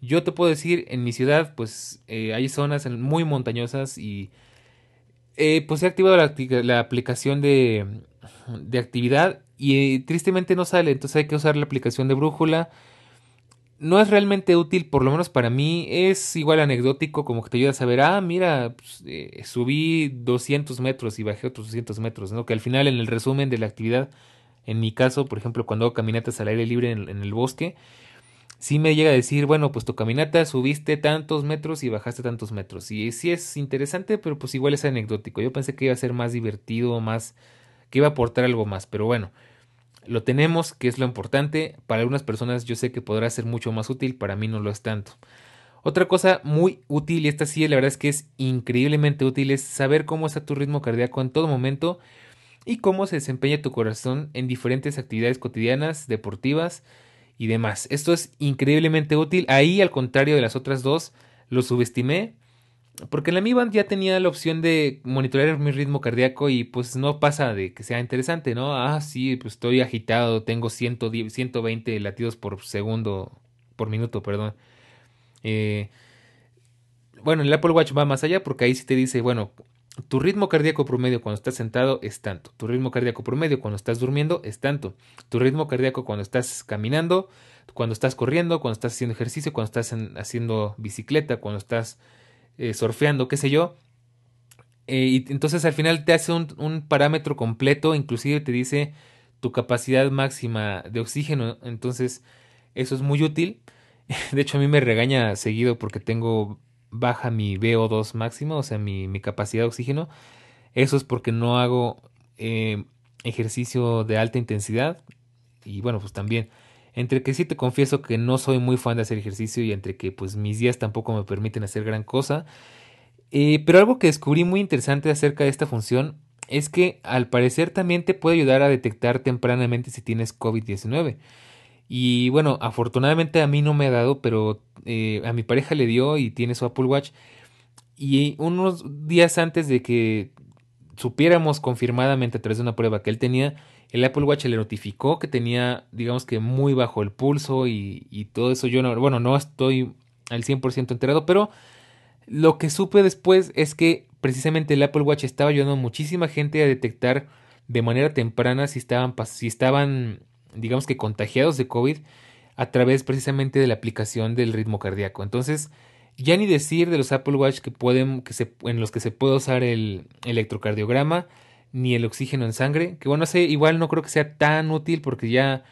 Yo te puedo decir, en mi ciudad pues eh, hay zonas muy montañosas y eh, pues he activado la, aplicación de, de actividad y tristemente no sale, entonces hay que usar la aplicación de brújula no es realmente útil, por lo menos para mí, es igual anecdótico, como que te ayuda a saber, ah, mira, pues, eh, subí 200 metros y bajé otros 200 metros, ¿no? Que al final en el resumen de la actividad, en mi caso, por ejemplo, cuando hago caminatas al aire libre en, el bosque, sí me llega a decir, bueno, pues tu caminata subiste tantos metros y bajaste tantos metros. Y sí es interesante, pero pues igual es anecdótico. Yo pensé que iba a ser más divertido, más, que iba a aportar algo más, pero bueno lo tenemos, que es lo importante. Para algunas personas yo sé que podrá ser mucho más útil, para mí no lo es tanto. Otra cosa muy útil, y esta sí la verdad es que es increíblemente útil, es saber cómo está tu ritmo cardíaco en todo momento y cómo se desempeña tu corazón en diferentes actividades cotidianas, deportivas y demás. Esto es increíblemente útil. Ahí, al contrario de las otras dos, lo subestimé porque la Mi Band ya tenía la opción de monitorear mi ritmo cardíaco y pues no pasa de que sea interesante, ¿no? Ah, sí, pues estoy agitado, tengo 120 latidos por segundo, por minuto, perdón. Eh, bueno, el Apple Watch va más allá porque ahí sí te dice, bueno, tu ritmo cardíaco promedio cuando estás sentado es tanto. Tu ritmo cardíaco promedio cuando estás durmiendo es tanto. Tu ritmo cardíaco cuando estás caminando, cuando estás corriendo, cuando estás haciendo ejercicio, cuando estás haciendo bicicleta, cuando estás eh, surfeando, qué sé yo. Eh, y entonces al final te hace un, parámetro completo, inclusive te dice tu capacidad máxima de oxígeno. Entonces eso es muy útil. De hecho a mí me regaña seguido porque tengo baja mi VO2 máximo, o sea, mi, capacidad de oxígeno. Eso es porque no hago eh, ejercicio de alta intensidad. Y bueno, pues también entre que sí te confieso que no soy muy fan de hacer ejercicio y entre que pues mis días tampoco me permiten hacer gran cosa. Eh, pero algo que descubrí muy interesante acerca de esta función es que al parecer también te puede ayudar a detectar tempranamente si tienes COVID-19. Y bueno, afortunadamente a mí no me ha dado, pero eh, a mi pareja le dio y tiene su Apple Watch. Y unos días antes de que supiéramos confirmadamente a través de una prueba que él tenía, el Apple Watch le notificó que tenía, digamos que muy bajo el pulso y, todo eso. Yo no, bueno, no estoy al 100% enterado, pero lo que supe después es que precisamente el Apple Watch estaba ayudando a muchísima gente a detectar de manera temprana si estaban, si estaban digamos que contagiados de COVID a través precisamente de la aplicación del ritmo cardíaco. Entonces, ya ni decir de los Apple Watch que pueden, que se, en los que se puede usar el electrocardiograma, ni el oxígeno en sangre, que bueno, sé, igual no creo que sea tan útil porque ya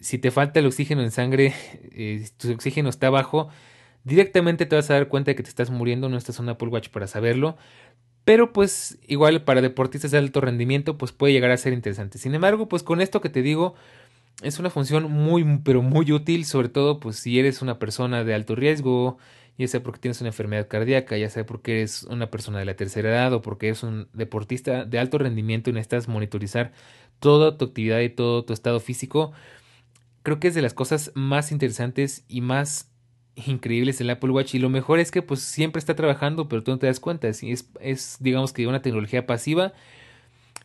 si te falta el oxígeno en sangre, eh, tu oxígeno está bajo, directamente te vas a dar cuenta de que te estás muriendo, no estás en un Apple Watch para saberlo, pero pues igual para deportistas de alto rendimiento pues puede llegar a ser interesante. Sin embargo, pues con esto que te digo, es una función muy pero muy útil, sobre todo pues si eres una persona de alto riesgo, ya sea porque tienes una enfermedad cardíaca, ya sea porque eres una persona de la tercera edad o porque eres un deportista de alto rendimiento y necesitas monitorizar toda tu actividad y todo tu estado físico, creo que es de las cosas más interesantes y más increíbles el Apple Watch. Y lo mejor es que pues siempre está trabajando pero tú no te das cuenta, es, digamos que una tecnología pasiva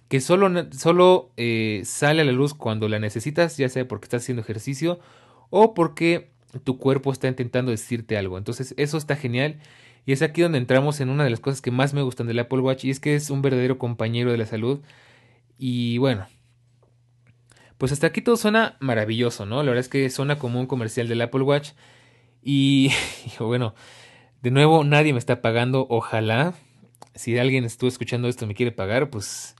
que solo, solo eh, sale a la luz cuando la necesitas, ya sea porque estás haciendo ejercicio o porque tu cuerpo está intentando decirte algo. Entonces eso está genial y es aquí donde entramos en una de las cosas que más me gustan del Apple Watch y es que es un verdadero compañero de la salud. Y bueno, pues hasta aquí todo suena maravilloso, ¿no? La verdad es que suena como un comercial del Apple Watch y bueno, de nuevo nadie me está pagando, ojalá. Si alguien estuvo escuchando esto y me quiere pagar, pues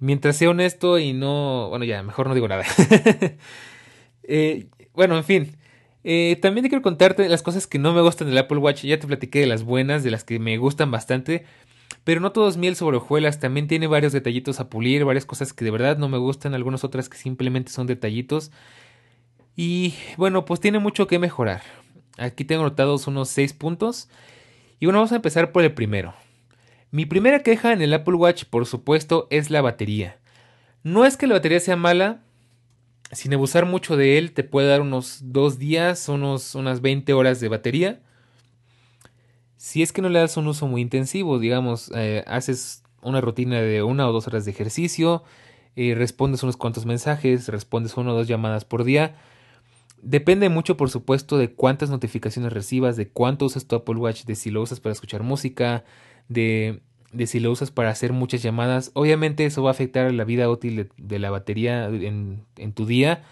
mientras sea honesto y no, bueno ya, mejor no digo nada. eh, bueno, en fin, eh, también te quiero contarte las cosas que no me gustan del Apple Watch. Ya te platiqué de las buenas, de las que me gustan bastante. Pero no todo es miel sobre hojuelas. También tiene varios detallitos a pulir, varias cosas que de verdad no me gustan, algunas otras que simplemente son detallitos. Y bueno, pues tiene mucho que mejorar. Aquí tengo anotados unos 6 puntos. Y bueno, vamos a empezar por el primero. Mi primera queja en el Apple Watch, por supuesto, es la batería. No es que la batería sea mala, sin abusar mucho de él, te puede dar unos dos días, unos, unas 20 horas de batería. Si es que no le das un uso muy intensivo, digamos, eh, haces una rutina de una o dos horas de ejercicio, eh, respondes unos cuantos mensajes, respondes una o dos llamadas por día. Depende mucho, por supuesto, de cuántas notificaciones recibas, de cuánto usas tu Apple Watch, de si lo usas para escuchar música, de de si lo usas para hacer muchas llamadas. Obviamente eso va a afectar la vida útil de, la batería en, tu día.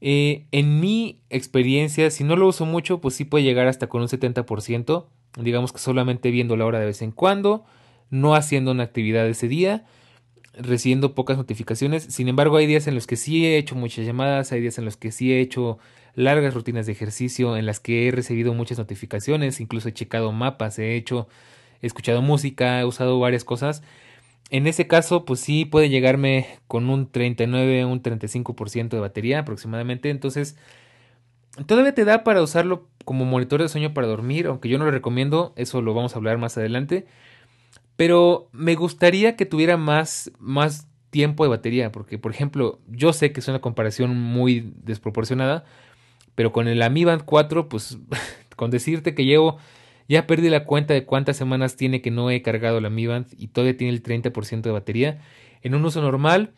Eh, en mi experiencia, si no lo uso mucho, pues sí puede llegar hasta con un 70%. Digamos que solamente viendo la hora de vez en cuando, no haciendo una actividad ese día, recibiendo pocas notificaciones. Sin embargo, hay días en los que sí he hecho muchas llamadas, hay días en los que sí he hecho largas rutinas de ejercicio, en las que he recibido muchas notificaciones, incluso he checado mapas, he hecho he escuchado música, he usado varias cosas. En ese caso, pues sí puede llegarme con un 39, un 35% de batería aproximadamente. Entonces, todavía te da para usarlo como monitor de sueño para dormir, aunque yo no lo recomiendo, eso lo vamos a hablar más adelante. Pero me gustaría que tuviera más, más tiempo de batería, porque por ejemplo, yo sé que es una comparación muy desproporcionada, pero con el Mi Band 4, pues con decirte que llevo ya perdí la cuenta de cuántas semanas tiene que no he cargado la Mi Band y todavía tiene el 30% de batería. En un uso normal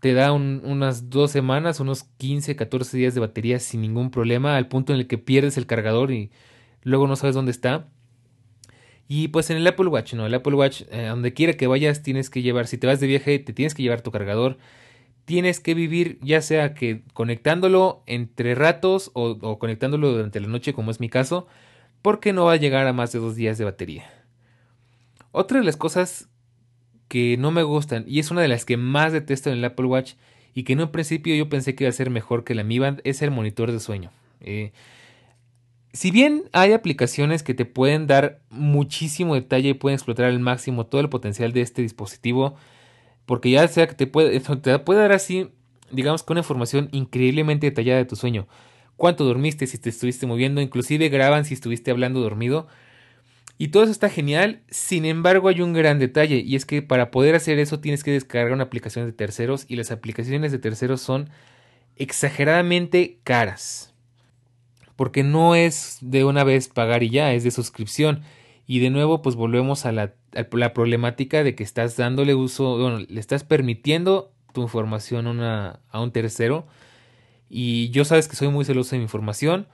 te da unas dos semanas, unos 15, 14 días de batería sin ningún problema, al punto en el que pierdes el cargador y luego no sabes dónde está. Y pues en el Apple Watch, no, el Apple Watch, eh, donde quiera que vayas, tienes que llevar, si te vas de viaje, te tienes que llevar tu cargador. Tienes que vivir, ya sea que conectándolo entre ratos o, o conectándolo durante la noche, como es mi caso, porque no va a llegar a más de dos días de batería. Otra de las cosas que no me gustan y es una de las que más detesto en el Apple Watch y que en un principio yo pensé que iba a ser mejor que la Mi Band es el monitor de sueño. Eh, si bien hay aplicaciones que te pueden dar muchísimo detalle y pueden explotar al máximo todo el potencial de este dispositivo, porque ya sea que te puede, te puede dar así, digamos que una información increíblemente detallada de tu sueño, cuánto dormiste, si te estuviste moviendo, inclusive graban si estuviste hablando dormido. Y todo eso está genial, sin embargo hay un gran detalle y es que para poder hacer eso tienes que descargar una aplicación de terceros y las aplicaciones de terceros son exageradamente caras. Porque no es de una vez pagar y ya, es de suscripción. Y de nuevo pues volvemos a la, problemática de que estás dándole uso, bueno, le estás permitiendo tu información a un tercero y yo sabes que soy muy celoso de mi información.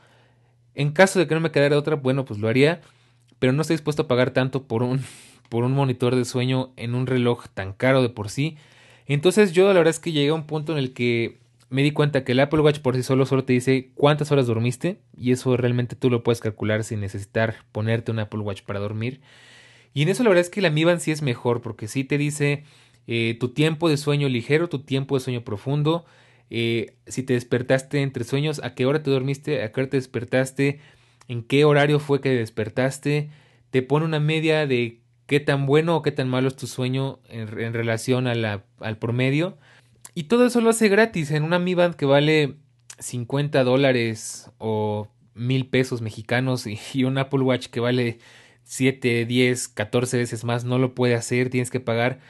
En caso de que no me quedara otra, bueno, pues lo haría, pero no estoy dispuesto a pagar tanto por un por un monitor de sueño en un reloj tan caro de por sí. Entonces yo la verdad es que llegué a un punto en el que me di cuenta que el Apple Watch por sí solo solo te dice cuántas horas dormiste y eso realmente tú lo puedes calcular sin necesitar ponerte un Apple Watch para dormir. Y en eso la verdad es que la Mi Band sí es mejor porque sí te dice eh, tu tiempo de sueño ligero, tu tiempo de sueño profundo, eh, si te despertaste entre sueños, a qué hora te dormiste, a qué hora te despertaste, en qué horario fue que despertaste, te pone una media de qué tan bueno o qué tan malo es tu sueño en, relación a la, al promedio. Y todo eso lo hace gratis en una Mi Band que vale 50 dólares o mil pesos mexicanos y, y, un Apple Watch que vale 7, 10, 14 veces más no lo puede hacer, tienes que pagar.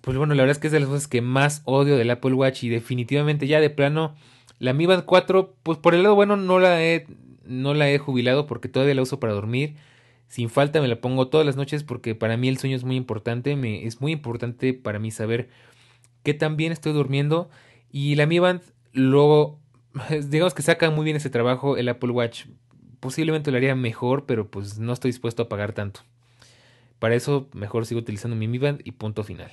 Pues bueno, la verdad es que es de las cosas que más odio del Apple Watch y definitivamente ya de plano la Mi Band 4, pues por el lado bueno no la he no la he jubilado porque todavía la uso para dormir. Sin falta me la pongo todas las noches porque para mí el sueño es muy importante. Me, es muy importante para mí saber qué tan bien estoy durmiendo. Y la Mi Band luego, digamos que saca muy bien ese trabajo. El Apple Watch posiblemente lo haría mejor, pero pues no estoy dispuesto a pagar tanto. Para eso mejor sigo utilizando mi Mi Band y punto final.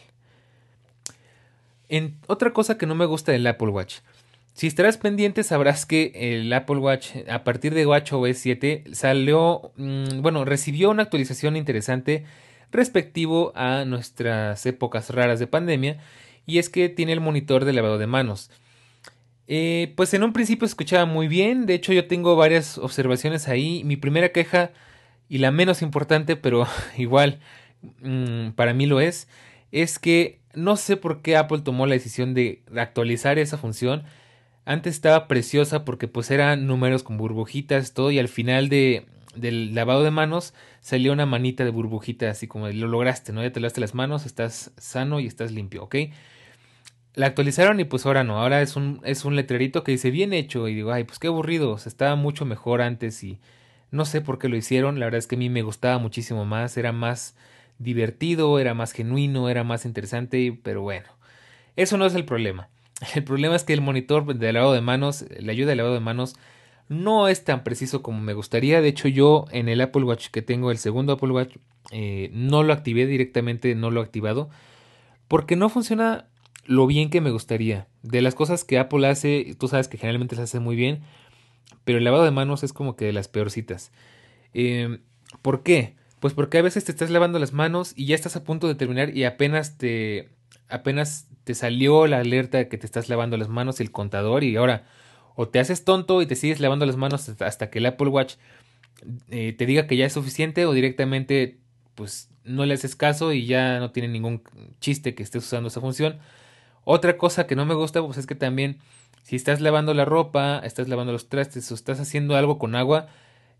Otra cosa que no me gusta del Apple Watch si estarás pendiente sabrás que el Apple Watch a partir de WatchOS 7 salió, mm, bueno, recibió una actualización interesante respectivo a nuestras épocas raras de pandemia y es que tiene el monitor de lavado de manos. Eh, pues en un principio escuchaba muy bien, de hecho yo tengo varias observaciones ahí. Mi primera queja y la menos importante, pero igual mm, para mí lo es, es que no sé por qué Apple tomó la decisión de actualizar esa función antes estaba preciosa porque pues eran números con burbujitas, todo, y al final de, del lavado de manos salió una manita de burbujita, así como lo lograste, ¿no? Ya te lavaste las manos, estás sano y estás limpio, ¿ok? La actualizaron y pues ahora no, ahora es un, es un letrerito que dice bien hecho y digo, ay, pues qué aburrido, se estaba mucho mejor antes y no sé por qué lo hicieron, la verdad es que a mí me gustaba muchísimo más, era más divertido, era más genuino, era más interesante, pero bueno, eso no es el problema. El problema es que el monitor de lavado de manos, la ayuda de lavado de manos, no es tan preciso como me gustaría. De hecho, yo en el Apple Watch que tengo, el segundo Apple Watch, eh, no lo activé directamente, no lo he activado, porque no funciona lo bien que me gustaría. De las cosas que Apple hace, tú sabes que generalmente se hace muy bien, pero el lavado de manos es como que de las peorcitas. Eh, ¿Por qué? Pues porque a veces te estás lavando las manos y ya estás a punto de terminar y apenas te apenas te salió la alerta de que te estás lavando las manos y el contador y ahora o te haces tonto y te sigues lavando las manos hasta que el Apple Watch eh, te diga que ya es suficiente o directamente pues no le haces caso y ya no tiene ningún chiste que estés usando esa función. Otra cosa que no me gusta pues es que también si estás lavando la ropa, estás lavando los trastes o estás haciendo algo con agua,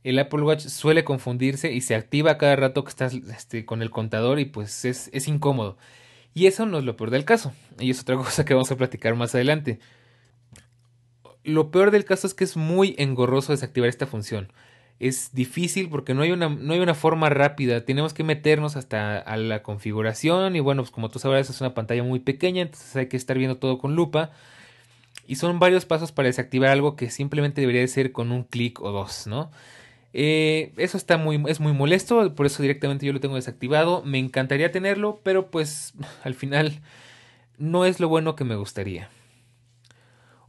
el Apple Watch suele confundirse y se activa cada rato que estás este, con el contador y pues es, es incómodo. Y eso no es lo peor del caso. Y es otra cosa que vamos a platicar más adelante. Lo peor del caso es que es muy engorroso desactivar esta función. Es difícil porque no hay una, no hay una forma rápida. Tenemos que meternos hasta a la configuración. Y bueno, pues como tú sabrás, es una pantalla muy pequeña. Entonces hay que estar viendo todo con lupa. Y son varios pasos para desactivar algo que simplemente debería de ser con un clic o dos, ¿no? Eh, eso está muy, es muy molesto, por eso directamente yo lo tengo desactivado. Me encantaría tenerlo, pero pues al final no es lo bueno que me gustaría.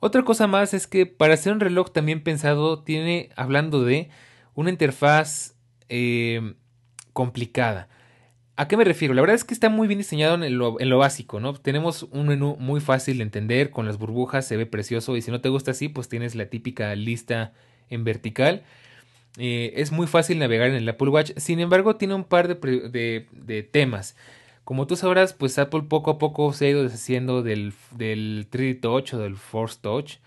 Otra cosa más es que para hacer un reloj también pensado tiene, hablando de, una interfaz eh, complicada. ¿A qué me refiero? La verdad es que está muy bien diseñado en lo, en lo, básico, ¿no? Tenemos un menú muy fácil de entender, con las burbujas se ve precioso y si no te gusta así, pues tienes la típica lista en vertical eh, es muy fácil navegar en el Apple Watch, sin embargo tiene un par de, temas. Como tú sabrás, pues Apple poco a poco se ha ido deshaciendo del, del 3D Touch o del Force Touch.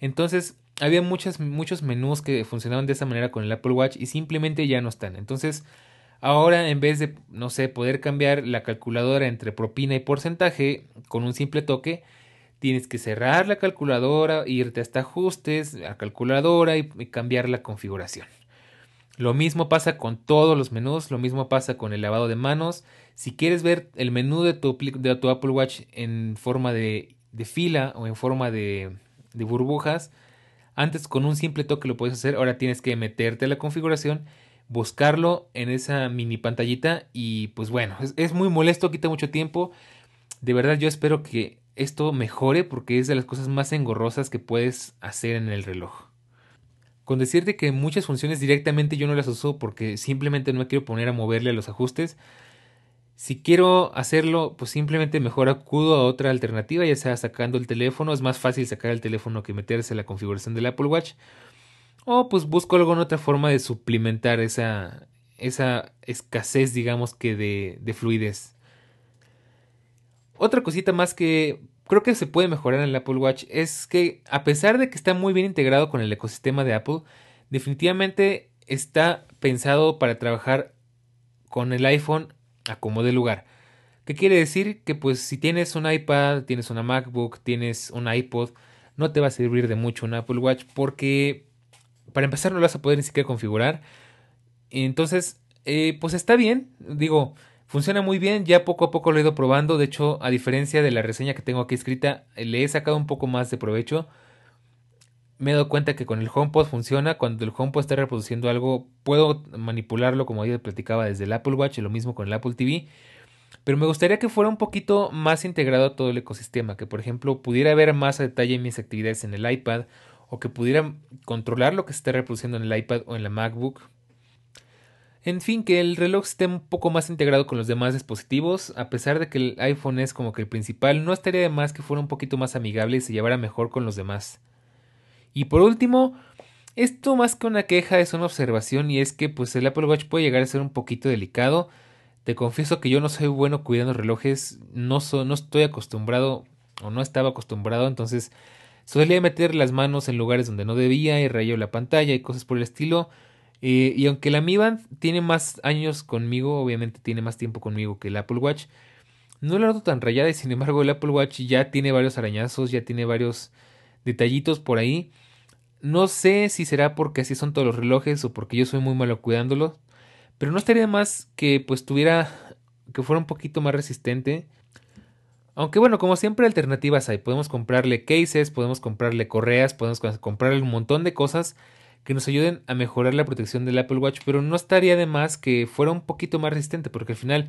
Entonces había muchos menús que funcionaban de esa manera con el Apple Watch y simplemente ya no están. Entonces ahora en vez de, no sé, poder cambiar la calculadora entre propina y porcentaje con un simple toque, tienes que cerrar la calculadora, irte hasta ajustes, a calculadora y cambiar la configuración. Lo mismo pasa con todos los menús, lo mismo pasa con el lavado de manos. Si quieres ver el menú de tu, Apple Watch en forma de, fila o en forma de, de, burbujas, antes con un simple toque lo puedes hacer, ahora tienes que meterte a la configuración, buscarlo en esa mini pantallita y pues bueno, es, es muy molesto, quita mucho tiempo. De verdad yo espero que esto mejore porque es de las cosas más engorrosas que puedes hacer en el reloj. Con decirte que muchas funciones directamente yo no las uso porque simplemente no me quiero poner a moverle a los ajustes. Si quiero hacerlo, pues simplemente mejor acudo a otra alternativa, ya sea sacando el teléfono, es más fácil sacar el teléfono que meterse en la configuración del Apple Watch. O pues busco alguna otra forma de suplementar esa, esa escasez, digamos que de, de fluidez. Otra cosita más que creo que se puede mejorar en el Apple Watch es que a pesar de que está muy bien integrado con el ecosistema de Apple, definitivamente está pensado para trabajar con el iPhone a como de lugar. ¿Qué quiere decir? Que pues si tienes un iPad, tienes una MacBook, tienes un iPod, no te va a servir de mucho un Apple Watch porque para empezar no lo vas a poder ni siquiera configurar. Entonces, eh, pues está bien, digo, funciona muy bien, ya poco a poco lo he ido probando, de hecho, a diferencia de la reseña que tengo aquí escrita, le he sacado un poco más de provecho. Me he dado cuenta que con el HomePod funciona, cuando el HomePod está reproduciendo algo, puedo manipularlo como ya platicaba desde el Apple Watch, y lo mismo con el Apple TV. Pero me gustaría que fuera un poquito más integrado a todo el ecosistema, que por ejemplo pudiera ver más a detalle mis actividades en el iPad o que pudiera controlar lo que se está reproduciendo en el iPad o en la MacBook. En fin, que el reloj esté un poco más integrado con los demás dispositivos, a pesar de que el iPhone es como que el principal, no estaría de más que fuera un poquito más amigable y se llevara mejor con los demás. Y por último, esto más que una queja es una observación y es que pues el Apple Watch puede llegar a ser un poquito delicado. Te confieso que yo no soy bueno cuidando relojes, no, no estoy acostumbrado o no estaba acostumbrado, entonces Solía meter las manos en lugares donde no debía y rayó la pantalla y cosas por el estilo. Eh, y aunque la Mi Band tiene más años conmigo, obviamente tiene más tiempo conmigo que el Apple Watch, no la noto tan rayada y sin embargo el Apple Watch ya tiene varios arañazos, ya tiene varios detallitos por ahí. No sé si será porque así son todos los relojes o porque yo soy muy malo cuidándolo, pero no estaría más que pues tuviera que fuera un poquito más resistente aunque bueno, como siempre alternativas hay. Podemos comprarle cases, podemos comprarle correas, podemos comprarle un montón de cosas que nos ayuden a mejorar la protección del Apple Watch, pero no estaría de más que fuera un poquito más resistente, porque al final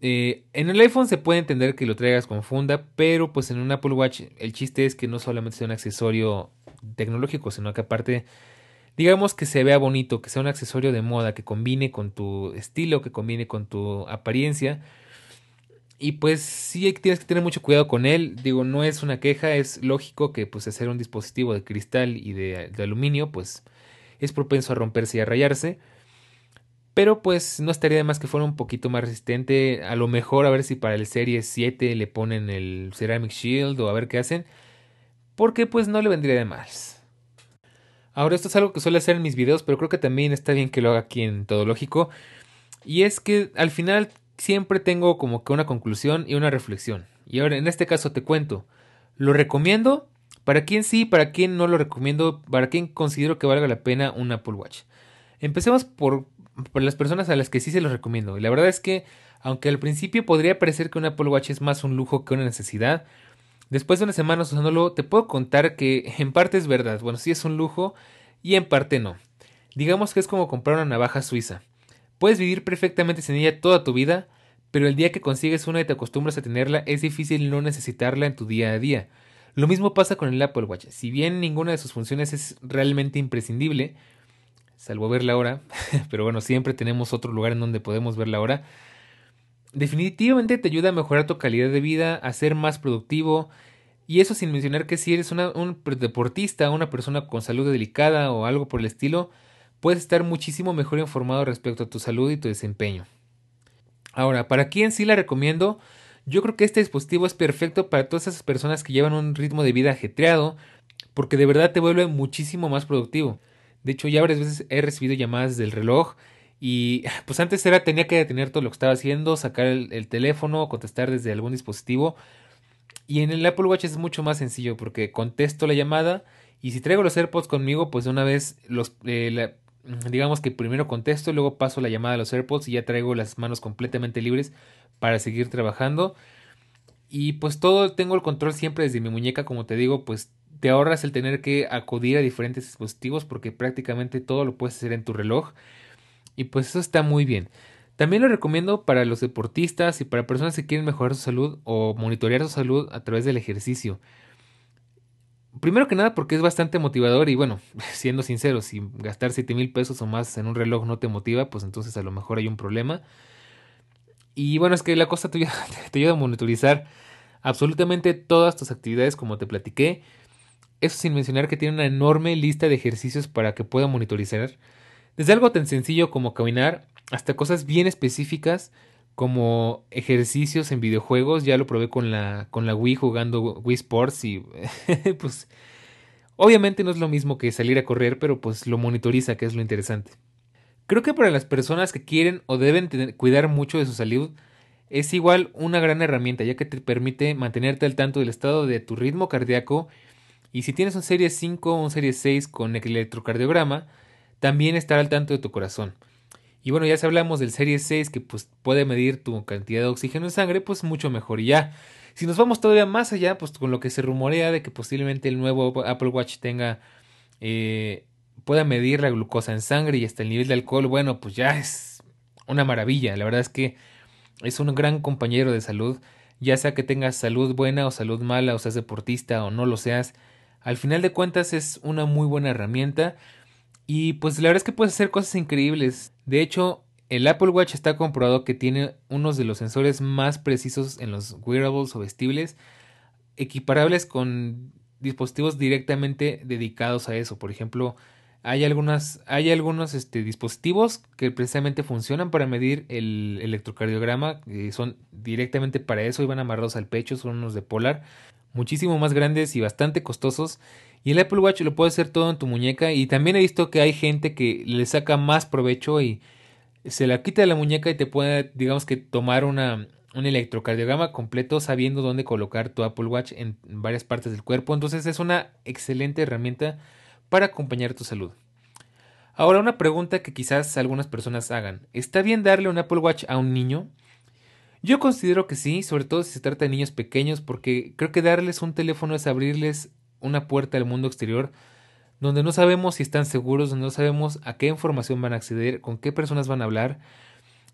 eh, en el iPhone se puede entender que lo traigas con funda, pero pues en un Apple Watch el chiste es que no solamente sea un accesorio tecnológico, sino que aparte digamos que se vea bonito, que sea un accesorio de moda, que combine con tu estilo, que combine con tu apariencia y pues sí tienes que tener mucho cuidado con él. Digo, no es una queja, es lógico que pues hacer un dispositivo de cristal y de, aluminio pues es propenso a romperse y a rayarse. Pero pues no estaría de más que fuera un poquito más resistente. A lo mejor a ver si para el Serie 7 le ponen el Ceramic Shield o a ver qué hacen. Porque pues no le vendría de más. Ahora esto es algo que suele hacer en mis videos, pero creo que también está bien que lo haga aquí en Todo Lógico. Y es que al final siempre tengo como que una conclusión y una reflexión. Y ahora en este caso te cuento, ¿lo recomiendo? ¿Para quién sí? ¿Para quién no lo recomiendo? ¿Para quién considero que valga la pena un Apple Watch? Empecemos por, las personas a las que sí se los recomiendo. Y la verdad es que, aunque al principio podría parecer que un Apple Watch es más un lujo que una necesidad, después de unas semanas usándolo, te puedo contar que en parte es verdad. Bueno, sí es un lujo y en parte no. Digamos que es como comprar una navaja suiza. Puedes vivir perfectamente sin ella toda tu vida, pero el día que consigues una y te acostumbras a tenerla es difícil no necesitarla en tu día a día. Lo mismo pasa con el Apple Watch. Si bien ninguna de sus funciones es realmente imprescindible, salvo ver la hora, pero bueno, siempre tenemos otro lugar en donde podemos ver la hora, definitivamente te ayuda a mejorar tu calidad de vida, a ser más productivo, y eso sin mencionar que si eres un deportista, una persona con salud delicada o algo por el estilo, puedes estar muchísimo mejor informado respecto a tu salud y tu desempeño. Ahora, ¿para quién sí la recomiendo? Yo creo que este dispositivo es perfecto para todas esas personas que llevan un ritmo de vida ajetreado, porque de verdad te vuelve muchísimo más productivo. De hecho, ya varias veces he recibido llamadas del reloj y pues antes era tenía que detener todo lo que estaba haciendo, sacar el, el teléfono, contestar desde algún dispositivo. Y en el Apple Watch es mucho más sencillo porque contesto la llamada y si traigo los AirPods conmigo, pues de una vez los, eh, digamos que primero contesto, luego paso la llamada a los AirPods y ya traigo las manos completamente libres para seguir trabajando. Y pues todo tengo el control siempre desde mi muñeca, como te digo, pues te ahorras el tener que acudir a diferentes dispositivos porque prácticamente todo lo puedes hacer en tu reloj. y pues eso está muy bien. También lo recomiendo para los deportistas y para personas que quieren mejorar su salud o monitorear su salud a través del ejercicio. Primero que nada porque es bastante motivador y bueno, siendo sincero, si gastar 7 mil pesos o más en un reloj no te motiva, pues entonces a lo mejor hay un problema. Y bueno, es que la cosa te, ayuda a monitorizar absolutamente todas tus actividades como te platiqué. Eso sin mencionar que tiene una enorme lista de ejercicios para que pueda monitorizar. Desde algo tan sencillo como caminar hasta cosas bien específicas como ejercicios en videojuegos. Ya lo probé con la, con la Wii jugando Wii Sports y pues obviamente no es lo mismo que salir a correr, pero pues lo monitoriza, que es lo interesante. Creo que para las personas que quieren o deben cuidar mucho de su salud, es igual una gran herramienta, ya que te permite mantenerte al tanto del estado de tu ritmo cardíaco. Y si tienes un serie 5 o un serie 6 con electrocardiograma, también estar al tanto de tu corazón. Y bueno, ya si hablamos del serie 6 que pues puede medir tu cantidad de oxígeno en sangre, pues mucho mejor. Y ya, si nos vamos todavía más allá, pues con lo que se rumorea de que posiblemente el nuevo Apple Watch tenga eh, pueda medir la glucosa en sangre y hasta el nivel de alcohol, bueno, pues ya es una maravilla. La verdad es que es un gran compañero de salud, ya sea que tengas salud buena o salud mala, o seas deportista o no lo seas. Al final de cuentas es una muy buena herramienta y pues la verdad es que puedes hacer cosas increíbles. De hecho, el Apple Watch está comprobado que tiene unos de los sensores más precisos en los wearables o vestibles, equiparables con dispositivos directamente dedicados a eso. Por ejemplo, hay algunas, hay algunos este, dispositivos que precisamente funcionan para medir el electrocardiograma, que son directamente para eso y van amarrados al pecho, son unos de Polar, muchísimo más grandes y bastante costosos. Y el Apple Watch lo puede hacer todo en tu muñeca y también he visto que hay gente que le saca más provecho y se la quita de la muñeca y te puede, digamos que, tomar una, un electrocardiograma completo sabiendo dónde colocar tu Apple Watch en varias partes del cuerpo. Entonces es una excelente herramienta para acompañar tu salud. Ahora una pregunta que quizás algunas personas hagan. ¿Está bien darle un Apple Watch a un niño? Yo considero que sí, sobre todo si se trata de niños pequeños, porque creo que darles un teléfono es abrirles una puerta al mundo exterior donde no sabemos si están seguros, donde no sabemos a qué información van a acceder, con qué personas van a hablar.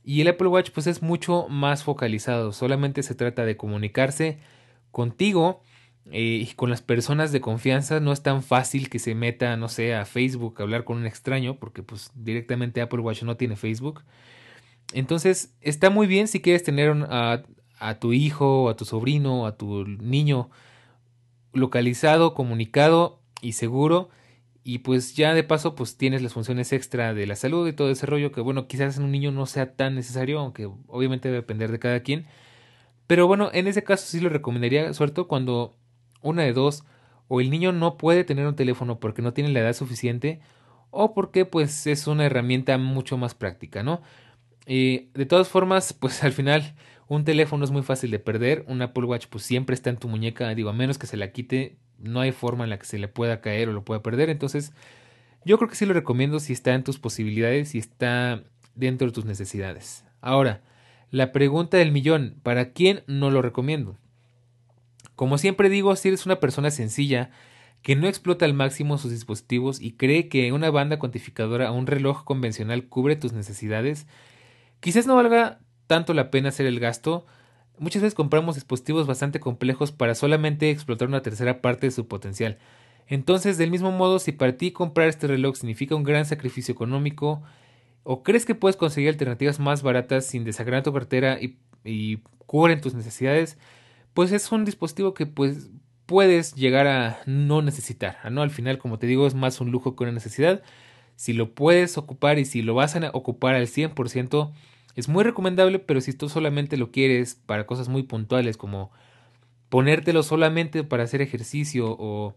Y el Apple Watch pues es mucho más focalizado, solamente se trata de comunicarse contigo eh, y con las personas de confianza no es tan fácil que se meta, no sé, a Facebook a hablar con un extraño, porque pues directamente Apple Watch no tiene Facebook. Entonces está muy bien si quieres tener a, tu hijo, a tu sobrino, a tu niño localizado, comunicado y seguro. Y pues ya de paso pues tienes las funciones extra de la salud y todo ese rollo que bueno quizás en un niño no sea tan necesario, aunque obviamente debe depender de cada quien. Pero bueno, en ese caso sí lo recomendaría, sobre cuando una de dos, o el niño no puede tener un teléfono porque no tiene la edad suficiente, o porque pues es una herramienta mucho más práctica, ¿no? Eh, de todas formas, pues al final un teléfono es muy fácil de perder, un Apple Watch pues siempre está en tu muñeca, digo, a menos que se la quite, no hay forma en la que se le pueda caer o lo pueda perder, entonces yo creo que sí lo recomiendo si está en tus posibilidades y está dentro de tus necesidades. Ahora, la pregunta del millón, ¿para quién no lo recomiendo? Como siempre digo, si eres una persona sencilla, que no explota al máximo sus dispositivos y cree que una banda cuantificadora o un reloj convencional cubre tus necesidades, quizás no valga tanto la pena hacer el gasto. Muchas veces compramos dispositivos bastante complejos para solamente explotar una tercera parte de su potencial. Entonces, del mismo modo, si para ti comprar este reloj significa un gran sacrificio económico, o crees que puedes conseguir alternativas más baratas sin desagradar tu cartera y, cubren tus necesidades, pues es un dispositivo que pues puedes llegar a no necesitar, ¿no? Al final, como te digo, es más un lujo que una necesidad. Si lo puedes ocupar y si lo vas a ocupar al 100%, es muy recomendable, pero si tú solamente lo quieres para cosas muy puntuales como ponértelo solamente para hacer ejercicio o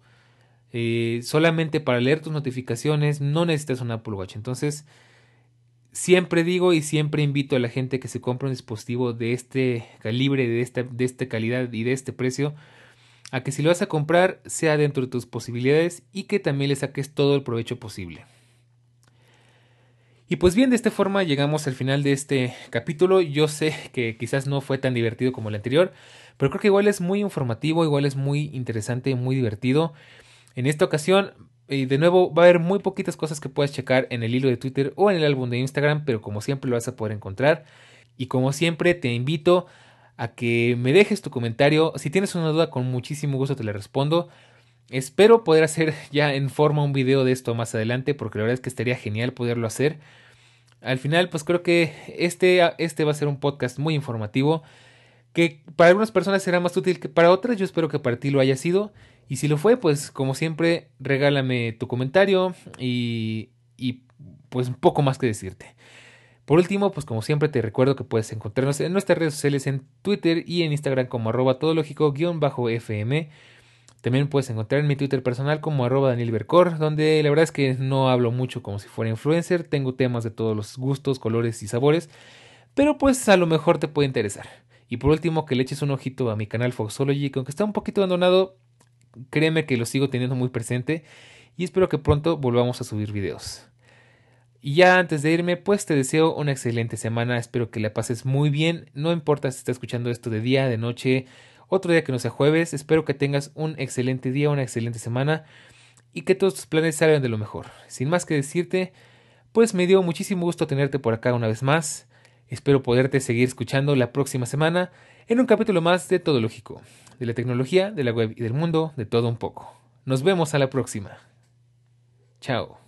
eh, solamente para leer tus notificaciones, no necesitas un Apple Watch. Entonces, Siempre digo y siempre invito a la gente que se compre un dispositivo de este calibre, de esta, de esta calidad y de este precio, a que si lo vas a comprar sea dentro de tus posibilidades y que también le saques todo el provecho posible. Y pues bien, de esta forma llegamos al final de este capítulo. Yo sé que quizás no fue tan divertido como el anterior, pero creo que igual es muy informativo, igual es muy interesante, muy divertido. En esta ocasión Y de nuevo, va a haber muy poquitas cosas que puedas checar en el hilo de Twitter o en el álbum de Instagram, pero como siempre lo vas a poder encontrar. Y como siempre, te invito a que me dejes tu comentario. Si tienes una duda, con muchísimo gusto te la respondo. Espero poder hacer ya en forma un video de esto más adelante, porque la verdad es que estaría genial poderlo hacer. Al final, pues creo que este, este va a ser un podcast muy informativo, que para algunas personas será más útil que para otras. Yo espero que para ti lo haya sido. Y si lo fue, pues como siempre, regálame tu comentario y, y pues un poco más que decirte. Por último, pues como siempre te recuerdo que puedes encontrarnos en nuestras redes sociales en Twitter y en Instagram como arroba todológico-fm. También puedes encontrar en mi Twitter personal como arroba Daniel donde la verdad es que no hablo mucho como si fuera influencer, tengo temas de todos los gustos, colores y sabores, pero pues a lo mejor te puede interesar. Y por último, que le eches un ojito a mi canal Foxology, que aunque está un poquito abandonado, créeme que lo sigo teniendo muy presente y espero que pronto volvamos a subir videos. Y ya antes de irme, pues te deseo una excelente semana, espero que la pases muy bien, no importa si estás escuchando esto de día, de noche, otro día que no sea jueves, espero que tengas un excelente día, una excelente semana y que todos tus planes salgan de lo mejor. Sin más que decirte, pues me dio muchísimo gusto tenerte por acá una vez más, espero poderte seguir escuchando la próxima semana en un capítulo más de Todo Lógico, de la tecnología, de la web y del mundo, de todo un poco. Nos vemos a la próxima. Chao.